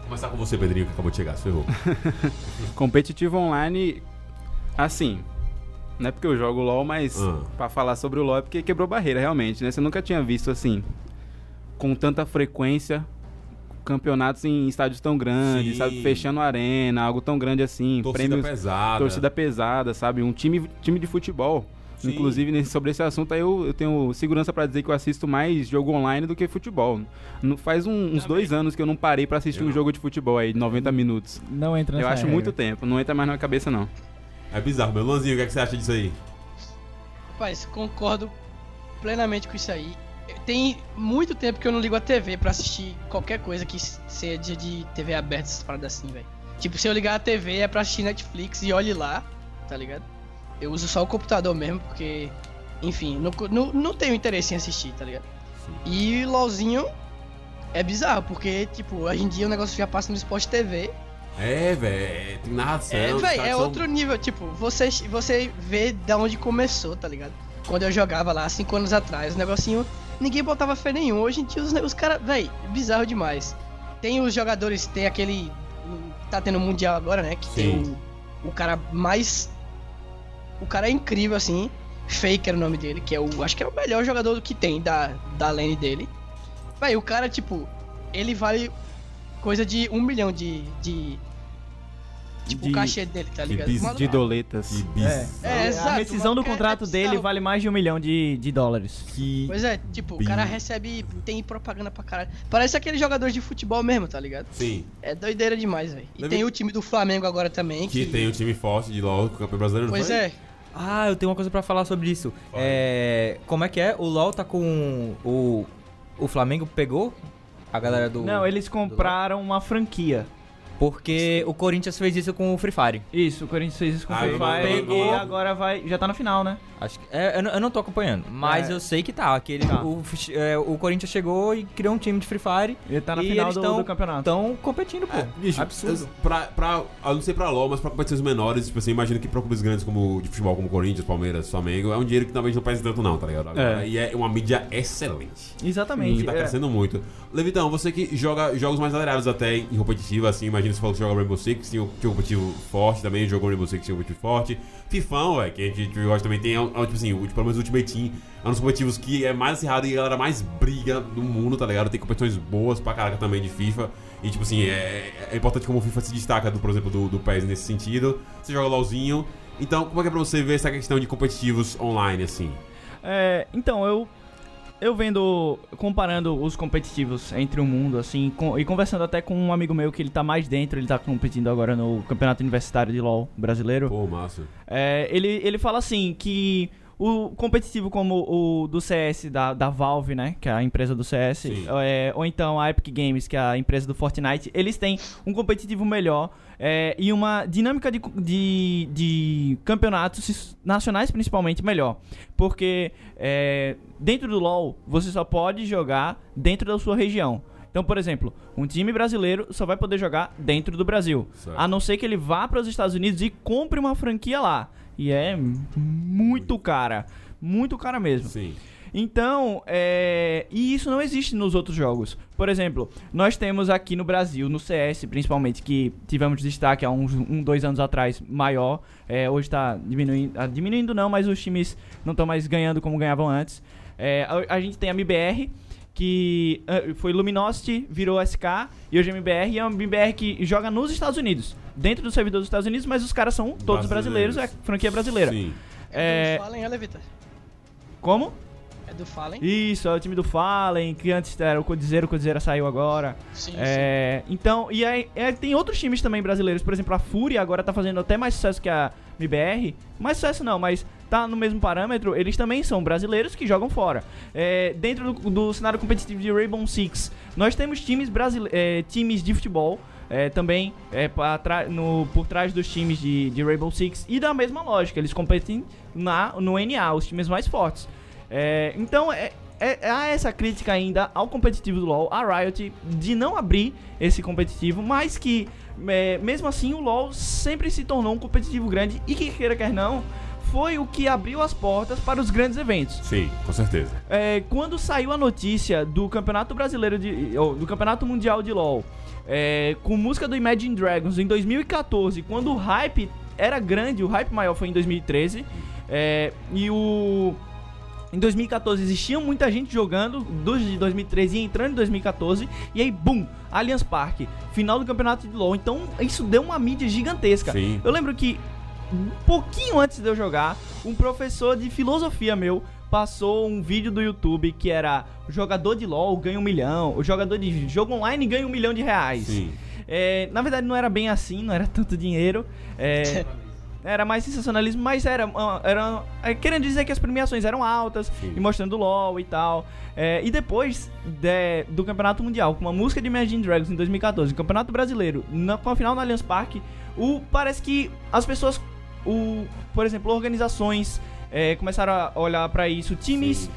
Vou começar com você, Pedrinho, que acabou de chegar, se ferrou. Competitivo online, assim. Não é porque eu jogo LoL, mas Ah. pra falar sobre o LoL é porque quebrou barreira, realmente, né? Você nunca tinha visto assim, com tanta frequência, campeonatos em estádios tão grandes, Sim. sabe? Fechando arena, algo tão grande assim. Torcida prêmios, pesada. torcida pesada, sabe? Um time, time de futebol. Sim. Inclusive, nesse- sobre esse assunto aí, eu, eu tenho segurança pra dizer que eu assisto mais jogo online do que futebol. Não, faz um- uns dois anos que eu não parei pra assistir Eu um não. jogo de futebol aí, de 90 minutos. Não entra Eu acho regra. muito tempo, não entra mais na minha cabeça, não. É bizarro, meu Lanzinho, o que, é que você acha disso aí? Rapaz, concordo plenamente com isso aí. Tem muito tempo que eu não ligo a TV pra assistir qualquer coisa que seja de TV aberta, essas paradas assim, velho. Tipo, se eu ligar a TV é pra assistir Netflix e olhe lá, tá ligado? Eu uso só o computador mesmo, porque, enfim, não, não, não tenho interesse em assistir, tá ligado? E LOLzinho é bizarro, porque, tipo, hoje em dia o negócio já passa no Sport TV. É, velho, tem narração. É, caras é são- outro nível. Tipo, você, você vê da onde começou, tá ligado? Quando eu jogava lá, cinco anos atrás, o negocinho, ninguém botava fé nenhum. Hoje em dia, os, os caras, velho, bizarro demais. Tem os jogadores, tem aquele. Tá tendo o Mundial agora, né? Que tem Sim. o, o cara mais. O cara é incrível, assim. Faker é o nome dele, que é o. Acho que é o melhor jogador que tem da, da lane dele. Véi, o cara, tipo, ele vale coisa de um milhão de. de tipo, De- o cachê dele, tá de ligado? bis- Maluco- De doletas. Que bizarro. É, a exato, rescisão do é- contrato é dele vale mais de um milhão de, de dólares. Que... Pois é, tipo, o cara recebe. Tem propaganda pra caralho. Parece aquele jogador de futebol mesmo, tá ligado? Sim. É doideira demais, velho. E Deve- tem o time do Flamengo agora também. Que Que, tem um time forte de LoL, com o campeão brasileiro, não Pois é. Ah, eu tenho uma coisa pra falar sobre isso. É, como é que é? O LoL tá com o o Flamengo pegou a galera do Não, eles compraram uma franquia. Porque o Corinthians fez isso com o Free Fire. Isso, o Corinthians fez isso com o Ah, Free Fire não- e agora vai. Já tá na final, né? Acho que é, eu, não, eu não tô acompanhando, mas É. eu sei que tá. Que ele- Tá. O, é, o Corinthians chegou e criou um time de Free Fire. Ele tá na e final eles do, tão- do campeonato. Estão competindo, pô. É, bicho, Absurdo. eu- Pra, pra, eu não sei pra LoL, mas pra competições menores, tipo assim, imagino que pra clubes grandes como de futebol, como Corinthians, Palmeiras, Flamengo, é um dinheiro que talvez não pese tanto não, tá ligado? Agora, É. E é uma mídia excelente. Exatamente. Que tá é. crescendo muito. Levitão, você que joga jogos mais acelerados até em competitivo, assim, imagina você falou que joga Rainbow Six, tinha um tinha um competitivo forte também, jogou Rainbow Six, tinha um competitivo forte. Fifão, velho, que a gente gosta também, tem, é é tipo assim, o, pelo menos o Ultimate Team, é um dos competitivos que é mais acirrado e a galera mais briga do mundo, tá ligado? Tem competições boas pra caraca também de FIFA. E, tipo assim, é, é importante como o FIFA se destaca, do, por exemplo, do, do PES nesse sentido. Você joga LOLzinho. Então, como é que é pra você ver essa questão de competitivos online, assim? É, então, eu eu vendo, comparando os competitivos entre o mundo, assim, com- e conversando até com um amigo meu que ele tá mais dentro, ele tá competindo agora no Campeonato Universitário de LoL brasileiro. Pô, massa. É, ele, ele fala assim que o competitivo como o do CS da, da Valve, né, que é a empresa do CS, é, ou então a Epic Games, que é a empresa do Fortnite, eles têm um competitivo melhor é, e uma dinâmica de, de, de campeonatos nacionais principalmente melhor. Porque é, dentro do LoL você só pode jogar dentro da sua região. Então, por exemplo, um time brasileiro só vai poder jogar dentro do Brasil. Certo. A não ser que ele vá para os Estados Unidos e compre uma franquia lá. E é muito cara. Muito cara mesmo. Sim. Então, é... e isso não existe nos outros jogos. Por exemplo, nós temos aqui no Brasil, no CS principalmente, que tivemos destaque há uns um, dois anos atrás maior. É, hoje está diminuindo, ah, diminuindo não, mas os times não estão mais ganhando como ganhavam antes. É, a, a gente tem a MBR, que uh, foi Luminosity, virou SK, e hoje é MBR, e é uma MBR que joga nos Estados Unidos, dentro do servidor dos Estados Unidos, mas os caras são todos brasileiros, Brasileiros. é franquia brasileira. Sim. É, Do Fallen, é, Levita? como? É do Fallen? Isso, é o time do Fallen, que antes era o Codizeiro, o Codizeiro saiu agora. Sim, É, então, e aí é, tem outros times também brasileiros, por exemplo, a Fúria agora tá fazendo até mais sucesso que a MBR. Mais sucesso não, mas tá no mesmo parâmetro, eles também são brasileiros que jogam fora. É, dentro do, do cenário competitivo de Rainbow Six, nós temos times, brasile é, times de futebol. É, também é, pra no, por trás dos times de, de Rainbow Six e da mesma lógica, eles competem na, no NA, os times mais fortes. É, então, é, é- há essa crítica ainda ao competitivo do LoL, a Riot, de não abrir esse competitivo, mas que, é, mesmo assim, o LoL sempre se tornou um competitivo grande e que, queira quer não, foi o que abriu as portas para os grandes eventos. Sim, com certeza. É, quando saiu a notícia do Campeonato Brasileiro de. do Campeonato Mundial de LoL, é, com música do Imagine Dragons em 2014, quando o hype era grande, o hype maior foi em 2013. é, e o. Em 2014 existia muita gente jogando, dos de 2013 e entrando em 2014, e aí, bum, Allianz Parque, final do campeonato de LoL. Então, isso deu uma mídia gigantesca. Sim. Eu lembro que um pouquinho antes de eu jogar, um professor de filosofia meu passou um vídeo do YouTube que era o jogador de LoL ganha um milhão, o jogador de jogo online ganha um milhão de reais. Sim. É, na verdade não era bem assim, não era tanto dinheiro. é, era mais sensacionalismo, mas era, ah, era é, querendo dizer que as premiações eram altas Sim. e mostrando LoL e tal. É, e depois de- do Campeonato Mundial, com uma música de Imagine Dragons em 2014, o Campeonato Brasileiro, na- com a final no Allianz Parque, o, parece que as pessoas, o, por exemplo, organizações é, começaram a olhar pra isso, times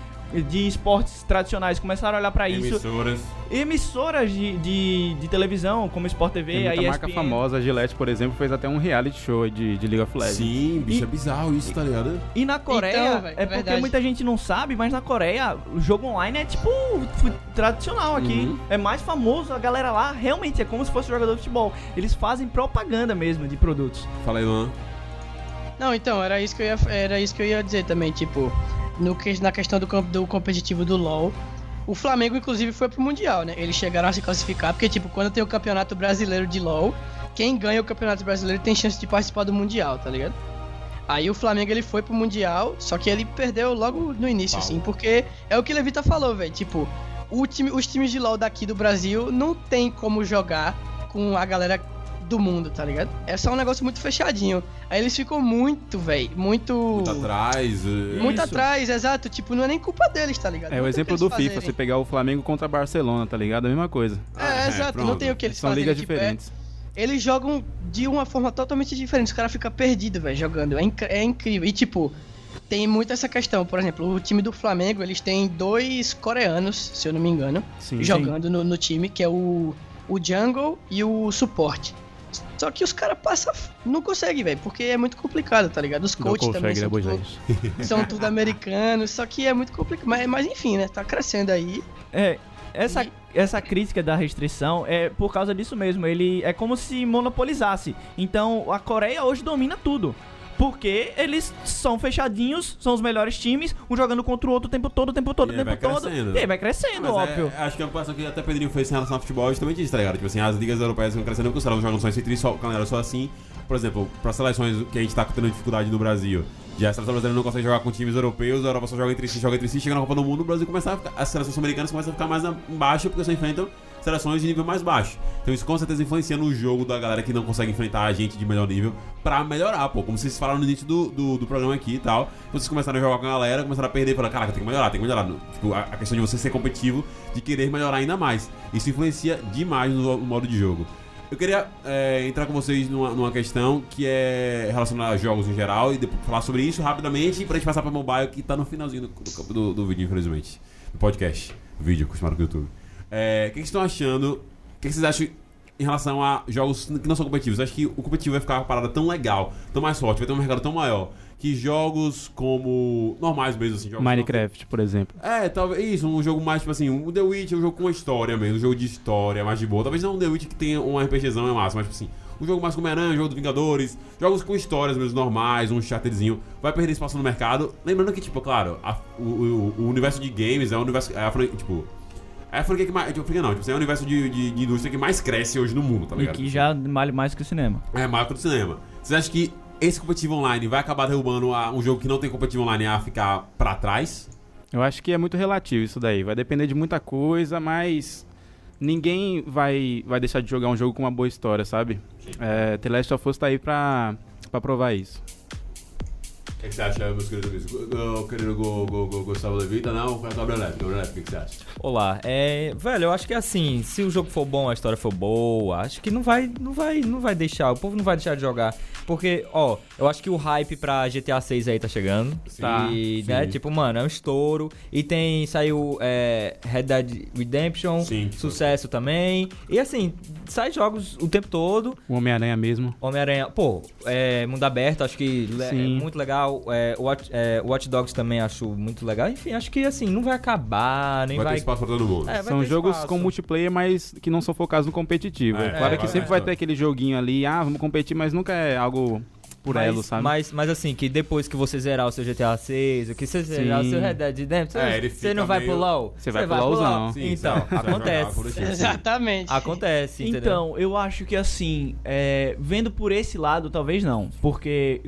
de esportes tradicionais começaram a olhar pra isso, Emissoras. emissoras de, de, de televisão, como Sport TV, Tem a marca famosa, a Gillette, por exemplo, fez até um reality show de, de League of Legends. Sim, bicho, E- é bizarro isso, tá ligado? E na Coreia, Então, velho, é é porque verdade. muita gente não sabe, mas na Coreia o jogo online é tipo tradicional aqui. Uhum. É mais famoso, a galera lá realmente é como se fosse jogador de futebol. Eles fazem propaganda mesmo de produtos. Fala aí, Luan. Não, então, era isso que eu ia, era isso que eu ia dizer também, tipo, no na questão do, do competitivo do LoL, o Flamengo, inclusive, foi pro Mundial, né? Eles chegaram a se classificar, porque, tipo, quando tem o Campeonato Brasileiro de LoL, quem ganha o Campeonato Brasileiro tem chance de participar do Mundial, tá ligado? Aí o Flamengo, ele foi pro Mundial, só que ele perdeu logo no início, assim, porque é o que o Levita falou, velho, tipo, o time, os times de LoL daqui do Brasil não tem como jogar com a galera do mundo, tá ligado? É só um negócio muito fechadinho. Aí eles ficam muito, velho, muito. Muito atrás. eh, Muito Isso. atrás, exato. Tipo, não é nem culpa deles, tá ligado? É Não o exemplo do FIFA, fazerem. você pegar o Flamengo contra Barcelona, tá ligado? A mesma coisa. É, É, exato, não pronto. tem o que eles São fazem. ligas tipo, é- diferentes. eles jogam de uma forma totalmente diferente. Os caras ficam perdidos, velho, jogando. É, inc- é incrível. E, tipo, tem muito essa questão. Por exemplo, o time do Flamengo, eles têm dois coreanos, se eu não me engano, Sim. jogando no, no time, que é o, o Jungle e o Suporte. Só que os caras passam. Não conseguem, velho, porque é muito complicado, tá ligado? Os coaches também consegue, são né, tudo, são tudo americanos, só que é muito complicado. Mas, mas enfim, né? Tá crescendo aí. É, essa, E- essa crítica da restrição é por causa disso mesmo. Ele é como se monopolizasse. Então a Coreia hoje domina tudo. Porque eles são fechadinhos, são os melhores times, um jogando contra o outro o tempo todo, o tempo todo, o tempo vai todo. crescendo. E aí vai crescendo, Mas é- óbvio. acho que é uma coisa que até Pedrinho fez em relação ao futebol é justamente isso, tá ligado? Tipo assim, as ligas europeias vão crescendo porque os caras jogam só entre só, galera, só assim. Por exemplo, para seleções que a gente tá tendo dificuldade no Brasil, já a seleção brasileira não consegue jogar com times europeus, a Europa só joga entre si, joga entre si, chega na Copa do Mundo, o Brasil começa a ficar, as seleções americanas começam a ficar mais embaixo porque só enfrentam seleções de nível mais baixo. Então isso com certeza influencia no jogo da galera que não consegue enfrentar a gente de melhor nível pra melhorar, pô. Como vocês falaram no início do, do, do programa aqui e tal. Vocês começaram a jogar com a galera, começaram a perder falaram, caraca, tem que melhorar, tem que melhorar. Tipo, a, a questão de você ser competitivo, de querer melhorar ainda mais. Isso influencia demais no, no modo de jogo. Eu queria é, entrar com vocês numa, numa questão que é relacionada a jogos em geral e depois falar sobre isso rapidamente pra gente passar pra mobile que tá no finalzinho do, do- do vídeo, infelizmente. Do podcast. Vídeo, acostumado com o YouTube. É, o que, que vocês estão achando? O que, que vocês acham em relação a jogos que não são competitivos? Acho que o competitivo vai ficar uma parada tão legal, tão mais forte, vai ter um mercado tão maior. que jogos como. normais mesmo, assim, jogos Minecraft, por exemplo. é, talvez isso, um jogo mais, tipo assim, um The Witch é um jogo com uma história mesmo, um jogo de história, mais de boa. Talvez não um The Witch que tenha um RPGzão, é massa, mas, tipo assim, um jogo mais como Homem-Aranha, um jogo dos Vingadores, jogos com histórias mesmo normais, um chatterzinho, vai perder espaço no mercado. Lembrando que, tipo, claro, a- o, o- o universo de games é um universo, é tipo... É a franquia que mais. Tipo, não, tipo, é o universo de, de, de indústria que mais cresce hoje no mundo, tá E ligado? que já vale mais que o cinema. É marco do cinema. Vocês acham que esse competitivo online vai acabar derrubando a- um jogo que não tem competitivo online a ficar pra trás? Eu acho que é muito relativo isso daí. Vai depender de muita coisa, mas ninguém vai, vai deixar de jogar um jogo com uma boa história, sabe? É, The Last of Us tá aí pra, pra provar isso. O que, que você acha, meus queridos amigos? Eu querido Go- Go- Go- Gustavo Levita, não? Gabriel Leve, Gabriel Leve, o que, que você acha? Olá, é, velho, eu acho que assim, se o jogo for bom, a história for boa, acho que não vai, não vai, não vai deixar, o povo não vai deixar de jogar, porque, ó, eu acho que o hype pra GTA 6 aí tá chegando, Tá, e, sim. né, tipo, mano, é um estouro, e tem, saiu é, Red Dead Redemption, Sim. sucesso também, e assim, sai jogos o tempo todo, O Homem-Aranha mesmo. Homem-Aranha, pô, é, mundo aberto, acho que é Sim. muito legal. É, Watch, é, Watch Dogs também acho muito legal. Enfim, acho que assim, não vai acabar, nem Vai, vai. ter espaço pra todo mundo. É, São jogos espaço. com multiplayer, mas que não são focados no competitivo. É, É, claro é, que é, sempre é. vai ter aquele joguinho ali, ah, vamos competir, mas nunca é algo por mas, elo, sabe? Mas, mas assim, que depois que você zerar o seu GTA 6, o que você zerar o Sim. seu Red Dead Redemption, É, você- não vai meio- pro LoL. Você vai pro LoLzão. Sim, então, vai acontece. Exatamente. Acontece, entendeu? Então, eu acho que assim, é, vendo por esse lado, talvez não. Porque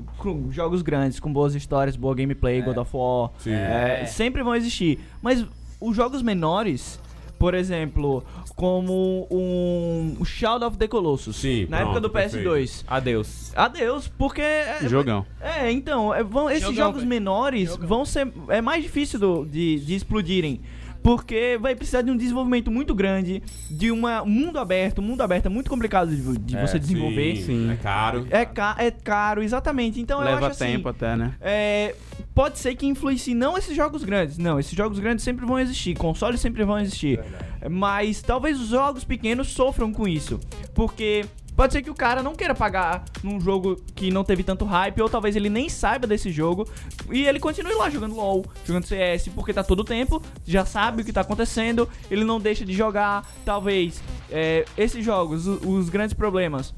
jogos grandes, com boas histórias, boa gameplay, God of War, Sim. é, sempre vão existir. Mas os jogos menores, por exemplo, como um Shadow of the Colossus, Sim, na pronto, época do perfeito. PS2. Adeus. Adeus, porque. É, Jogão. é, então, é, vão, esses Jogão, jogos velho. menores Jogão. vão ser. É mais difícil do- de, de explodirem. Porque vai precisar de um desenvolvimento muito grande, de uma, um mundo aberto. Um mundo aberto é muito complicado de, de É, você desenvolver. Sim, Sim. É caro. É, ca é caro, exatamente. Então eu Leva acho assim, tempo até, né? é, pode ser que influencie não esses jogos grandes. Não, esses jogos grandes sempre vão existir. Consoles sempre vão existir. Mas talvez os jogos pequenos sofram com isso. Porque pode ser que o cara não queira pagar num jogo que não teve tanto hype, ou talvez ele nem saiba desse jogo. E ele continue lá jogando LOL, jogando CS, porque tá todo o tempo, já sabe o que tá acontecendo, ele não deixa de jogar. Talvez é, esses jogos, o- os grandes problemas.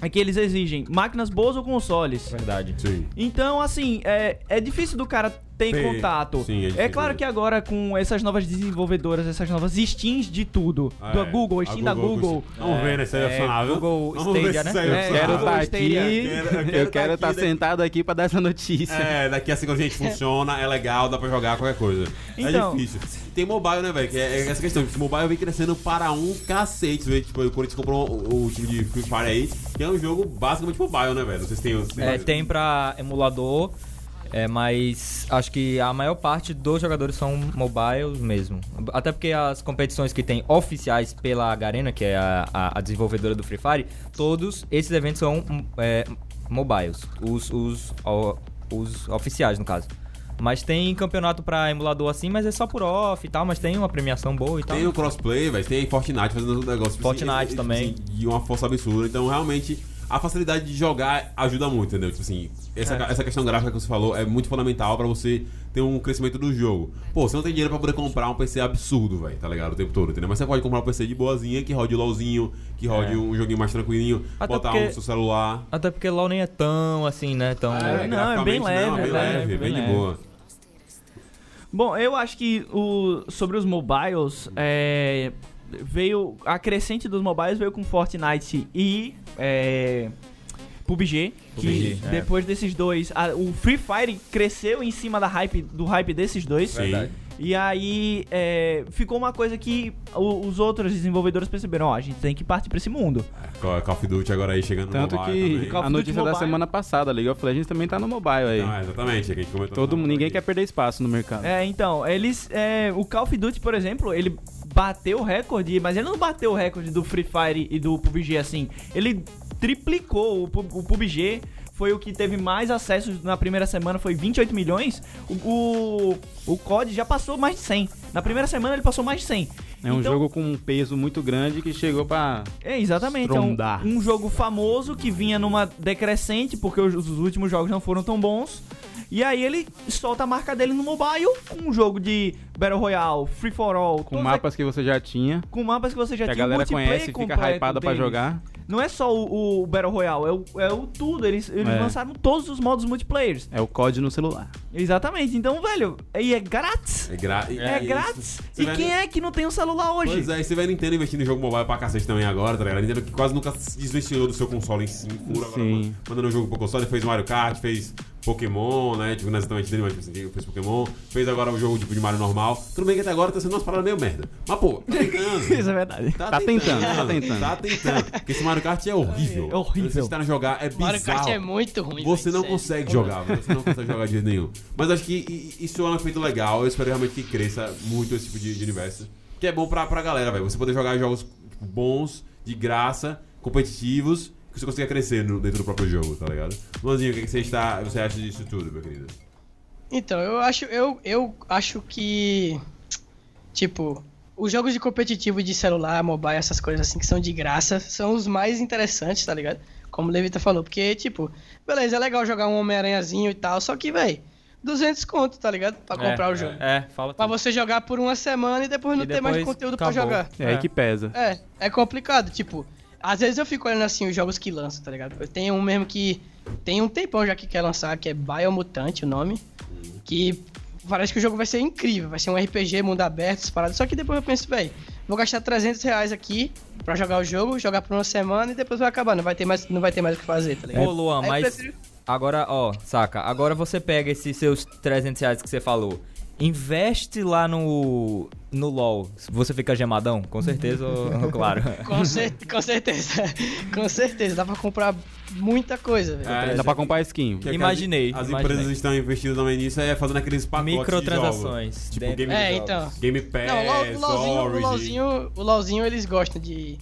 É que eles exigem máquinas boas ou consoles. Verdade. Sim. Então, assim, é, é difícil do cara Ter- contato. sim, é é, claro que agora com essas novas desenvolvedoras, essas novas Steams de tudo, da É, Google, a Steam da Google. Vamos ver, né? Se é É. Google Stadia, se né? isso É, opcionável. Quero estar Stadia. aqui. Quero- eu quero Eu tá estar daqui- sentado aqui pra dar essa notícia. É, daqui a cinco anos a gente funciona, é legal, dá pra jogar qualquer coisa. Então- é difícil. Tem mobile, né, velho? Que é, é essa questão. que O mobile vem crescendo para um cacete. Velho. Tipo, o Corinthians comprou o, o time de Free Fire aí, que é um jogo basicamente mobile, né, velho? Tem. os- É, tem pra emulador, é, mas acho que a maior parte dos jogadores são mobiles mesmo. Até porque as competições que tem oficiais pela Garena, que é a, a- a desenvolvedora do Free Fire, todos esses eventos são é, mobiles. Os, os, os oficiais, no caso. Mas tem campeonato pra emulador assim, mas é só por off e tal, mas tem uma premiação boa e tal. Tem o crossplay, velho. Tem Fortnite fazendo um negócio Fortnite assim, também. assim, de uma força absurda. Então, realmente, a facilidade de jogar ajuda muito, entendeu? Tipo assim, essa, É. essa questão gráfica que você falou é muito fundamental pra você ter um crescimento do jogo. Pô, você não tem dinheiro pra poder comprar um PC absurdo, velho, tá ligado? O tempo todo, entendeu? Mas você pode comprar um PC de boazinha, que rode LOLzinho, que rode É. um joguinho mais tranquilinho, Até botar porque- um no seu celular. Até porque LoL nem é tão assim, né? Tão... É, não, é bem leve, não, bem é leve, leve, bem, bem de boa. Bom, eu acho que o, sobre os mobiles, é, veio. A crescente dos mobiles veio com Fortnite e. É, PUBG, que PUBG, é. depois desses dois, a- o Free Fire cresceu em cima da hype, do hype desses dois. Verdade. E aí é, ficou uma coisa que o- os outros desenvolvedores perceberam, ó, a gente tem que partir pra esse mundo. Call Call of Duty agora aí chegando Tanto no mobile que também. Call of a Duty notícia da Mobile. semana passada, League of Legends também tá no mobile aí. Então, é, exatamente, é que a gente comentou Todo, na- ninguém quer perder espaço no mercado. É, então, eles. é, o Call of Duty, por exemplo, ele bateu o recorde, mas ele não bateu o recorde do Free Fire e do PUBG assim. Ele triplicou. O PUBG foi o que teve mais acessos na primeira semana, foi 28 milhões. O, o, o COD já passou mais de 100. Na primeira semana ele passou mais de 100. É um Então- jogo com um peso muito grande que chegou pra. É, exatamente. É um, um jogo famoso que vinha numa decrescente, porque os, os últimos jogos não foram tão bons. E aí ele solta a marca dele no mobile, um jogo de Battle Royale, Free for All, Com mapas que você já tinha. a- com mapas que você já Que a tinha. o galera conhece e fica hypada pra jogar. Não é só o, o Battle Royale, é o, é o tudo. Eles, eles É. lançaram todos os modos multiplayers. É o COD no celular. Exatamente. Então, velho, e é grátis. É, gra... É, e- grátis. E vai- quem é que não tem um celular hoje? Pois é, e você vai Nintendo investindo em jogo mobile pra cacete também agora, tá ligado? A Nintendo que quase nunca se desvencilhou do seu console em si, puro, agora mandando um jogo pro console, fez Mario Kart, fez Pokémon, né? Tipo, não é exatamente dele, mas tipo assim, fez Pokémon, fez agora o jogo tipo, de Mario normal. Tudo bem que até agora tá sendo umas paradas meio merda. Mas, pô, tá tentando. Isso é verdade. Tá tentando, tá tentando. Tá tentando. Porque esse Mario Kart é horrível. É horrível. Vocês tentaram jogar, é bizarro. Mario Kart é muito ruim. Você não sério. consegue jogar, velho. você não consegue jogar de jeito nenhum. Mas acho que isso é um efeito legal. Eu espero realmente que cresça muito esse tipo de, de universo. Que é bom pra, pra galera, velho. Você poder jogar jogos tipo, bons, de graça, competitivos, você consiga crescer no- dentro do próprio jogo, tá ligado? Luanzinho, o que, que você, está, você acha disso tudo, meu querido? Então, eu acho, eu, eu acho que. Tipo, os jogos de competitivo de celular, mobile, essas coisas assim que são de graça, são os mais interessantes, tá ligado? Como o Levita falou, porque, tipo, beleza, é legal jogar um Homem-Aranhazinho e tal, só que, véi, 200 conto, tá ligado? Pra comprar é, o jogo. É, fala Pra tudo. você jogar por uma semana e depois não E ter mais depois conteúdo pra acabou. jogar. É, aí que pesa. É, é complicado, tipo, às vezes eu fico olhando assim os jogos que lançam, tá ligado? Eu tenho um mesmo que tem um tempão já que quer lançar, que é Biomutante o nome, que parece que o jogo vai ser incrível, vai ser um RPG, mundo aberto, essas paradas, só que depois eu penso, véi, vou gastar 300 reais aqui pra jogar o jogo, jogar por uma semana e depois vai acabar, não vai ter mais, não vai ter mais o que fazer, tá ligado? Ô, Luan, Aí mas prefiro- agora, ó, saca, agora você pega esses seus 300 reais que você falou, investe lá no, no LoL, você fica gemadão? Com certeza, ou- claro. Com, cer com certeza, com certeza, dá pra comprar muita coisa, velho. É, Dá pra comprar skin. Que Imaginei, As, as imaginei. empresas estão investindo também nisso, é fazendo aqueles pacotes Microtransações de jogos. Tipo, Game, É, então. Game Pass, Não, o, LOL, o, LOLzinho, o. LOLzinho, o LOLzinho eles gostam de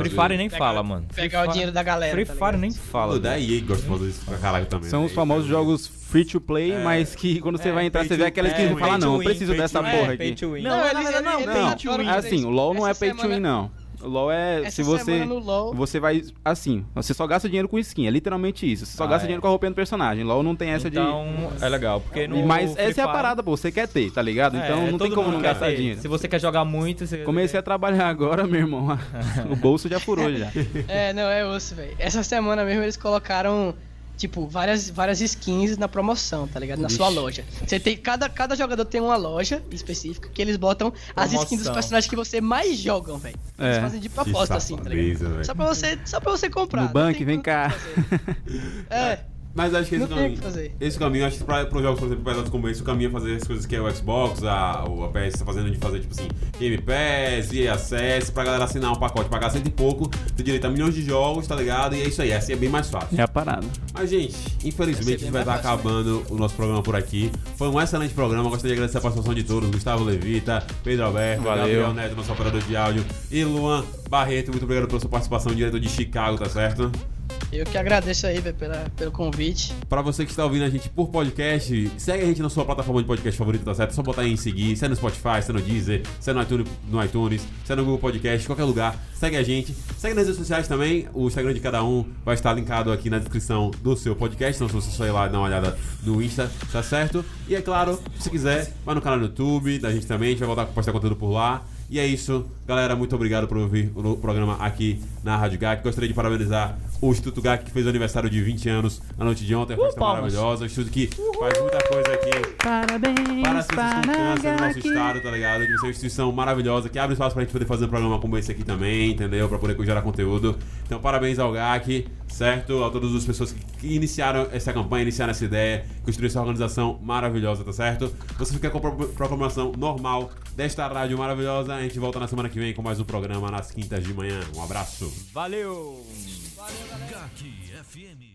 Free Fire nem Pegar- fala, mano. pegar Free o dinheiro da galera. Free tá Fire nem fala. Da. EA que gosta de fazer isso pra caralho também. São né? os famosos jogos free to play, É. mas que quando você É, vai entrar, pay você vê aquela é, skin e pay fala, to não, eu preciso pay dessa porra É, aqui. Não, Não, não, Não, assim, o LoL não é pay to win, não. O LoL é, Essa se você... LoL- Você vai, assim, você só gasta dinheiro com skin, é literalmente isso. Você só Ah, gasta é. dinheiro com a roupinha do personagem. LoL não tem essa Então, é legal, porque no de... Mas essa é a parada, pô, você quer ter, tá ligado? É, Então não tem como não gastar ter. dinheiro. Se você quer jogar muito, você... Comecei a trabalhar agora, meu irmão. o bolso já furou já. É, não, é osso, velho. Essa semana mesmo eles colocaram, tipo, várias, várias skins na promoção, tá ligado? Na sua loja. Você tem, cada, cada jogador tem uma loja específica que eles botam as skins dos Promoção. personagens que você mais jogam, velho. Eles É. fazem de propósito, assim, tá ligado? Só pra você, só pra você comprar. No banco, vem cá. É, Mas acho que esse Não caminho. que fazer. Esse caminho, acho que pra, pros jogos, por exemplo, pesados como esse, o caminho é fazer as coisas que é o Xbox, a, o- a PS tá fazendo de fazer, tipo assim, Game Pass, EA Access, pra galera assinar um pacote, pagar cento e pouco, ter direito a milhões de jogos, tá ligado? E é isso aí, assim é bem mais fácil. É a parada. Mas, gente, infelizmente a gente vai estar mais fácil, acabando o nosso programa por aqui. Foi um excelente programa. Gostaria de agradecer a participação de todos: Gustavo Levita, Pedro Alberto, Valeu. Gabriel Neto, nosso operador de áudio, e Luan Barreto. Muito obrigado pela sua participação, direto de Chicago, tá certo? Eu que agradeço aí, velho, pelo convite. Pra você que está ouvindo a gente por podcast, segue a gente na sua plataforma de podcast favorita, tá certo? É só botar aí em seguir, se é no Spotify, se é no Deezer, se é no iTunes, no iTunes, se é no Google Podcast, qualquer lugar. Segue a gente. Segue nas redes sociais também. O Instagram de cada um vai estar linkado aqui na descrição do seu podcast. Então, se você só ir lá dar uma olhada no Insta, tá certo? E é claro, se quiser, vai no canal do YouTube da gente também. A gente vai voltar a postar conteúdo por lá. E é isso, galera. Muito obrigado por ouvir o programa aqui na Rádio GAC. Gostaria de parabenizar o Instituto GAC, que fez aniversário de 20 anos na noite de ontem. A festa palmas. maravilhosa. O Instituto que faz muita coisa aqui Parabéns para as pessoas com câncer no nosso estado, tá ligado? De ser uma instituição maravilhosa que abre espaço pra gente poder fazer um programa como esse aqui também, entendeu? Pra poder gerar conteúdo. Então, parabéns ao GAC, certo? A todas as pessoas que iniciaram essa campanha, iniciaram essa ideia, construíram essa organização maravilhosa, tá certo? Você fica com a pro- programação normal desta rádio maravilhosa. A gente volta na semana que vem com mais um programa nas quintas de manhã. Um abraço. Valeu! GAC FM.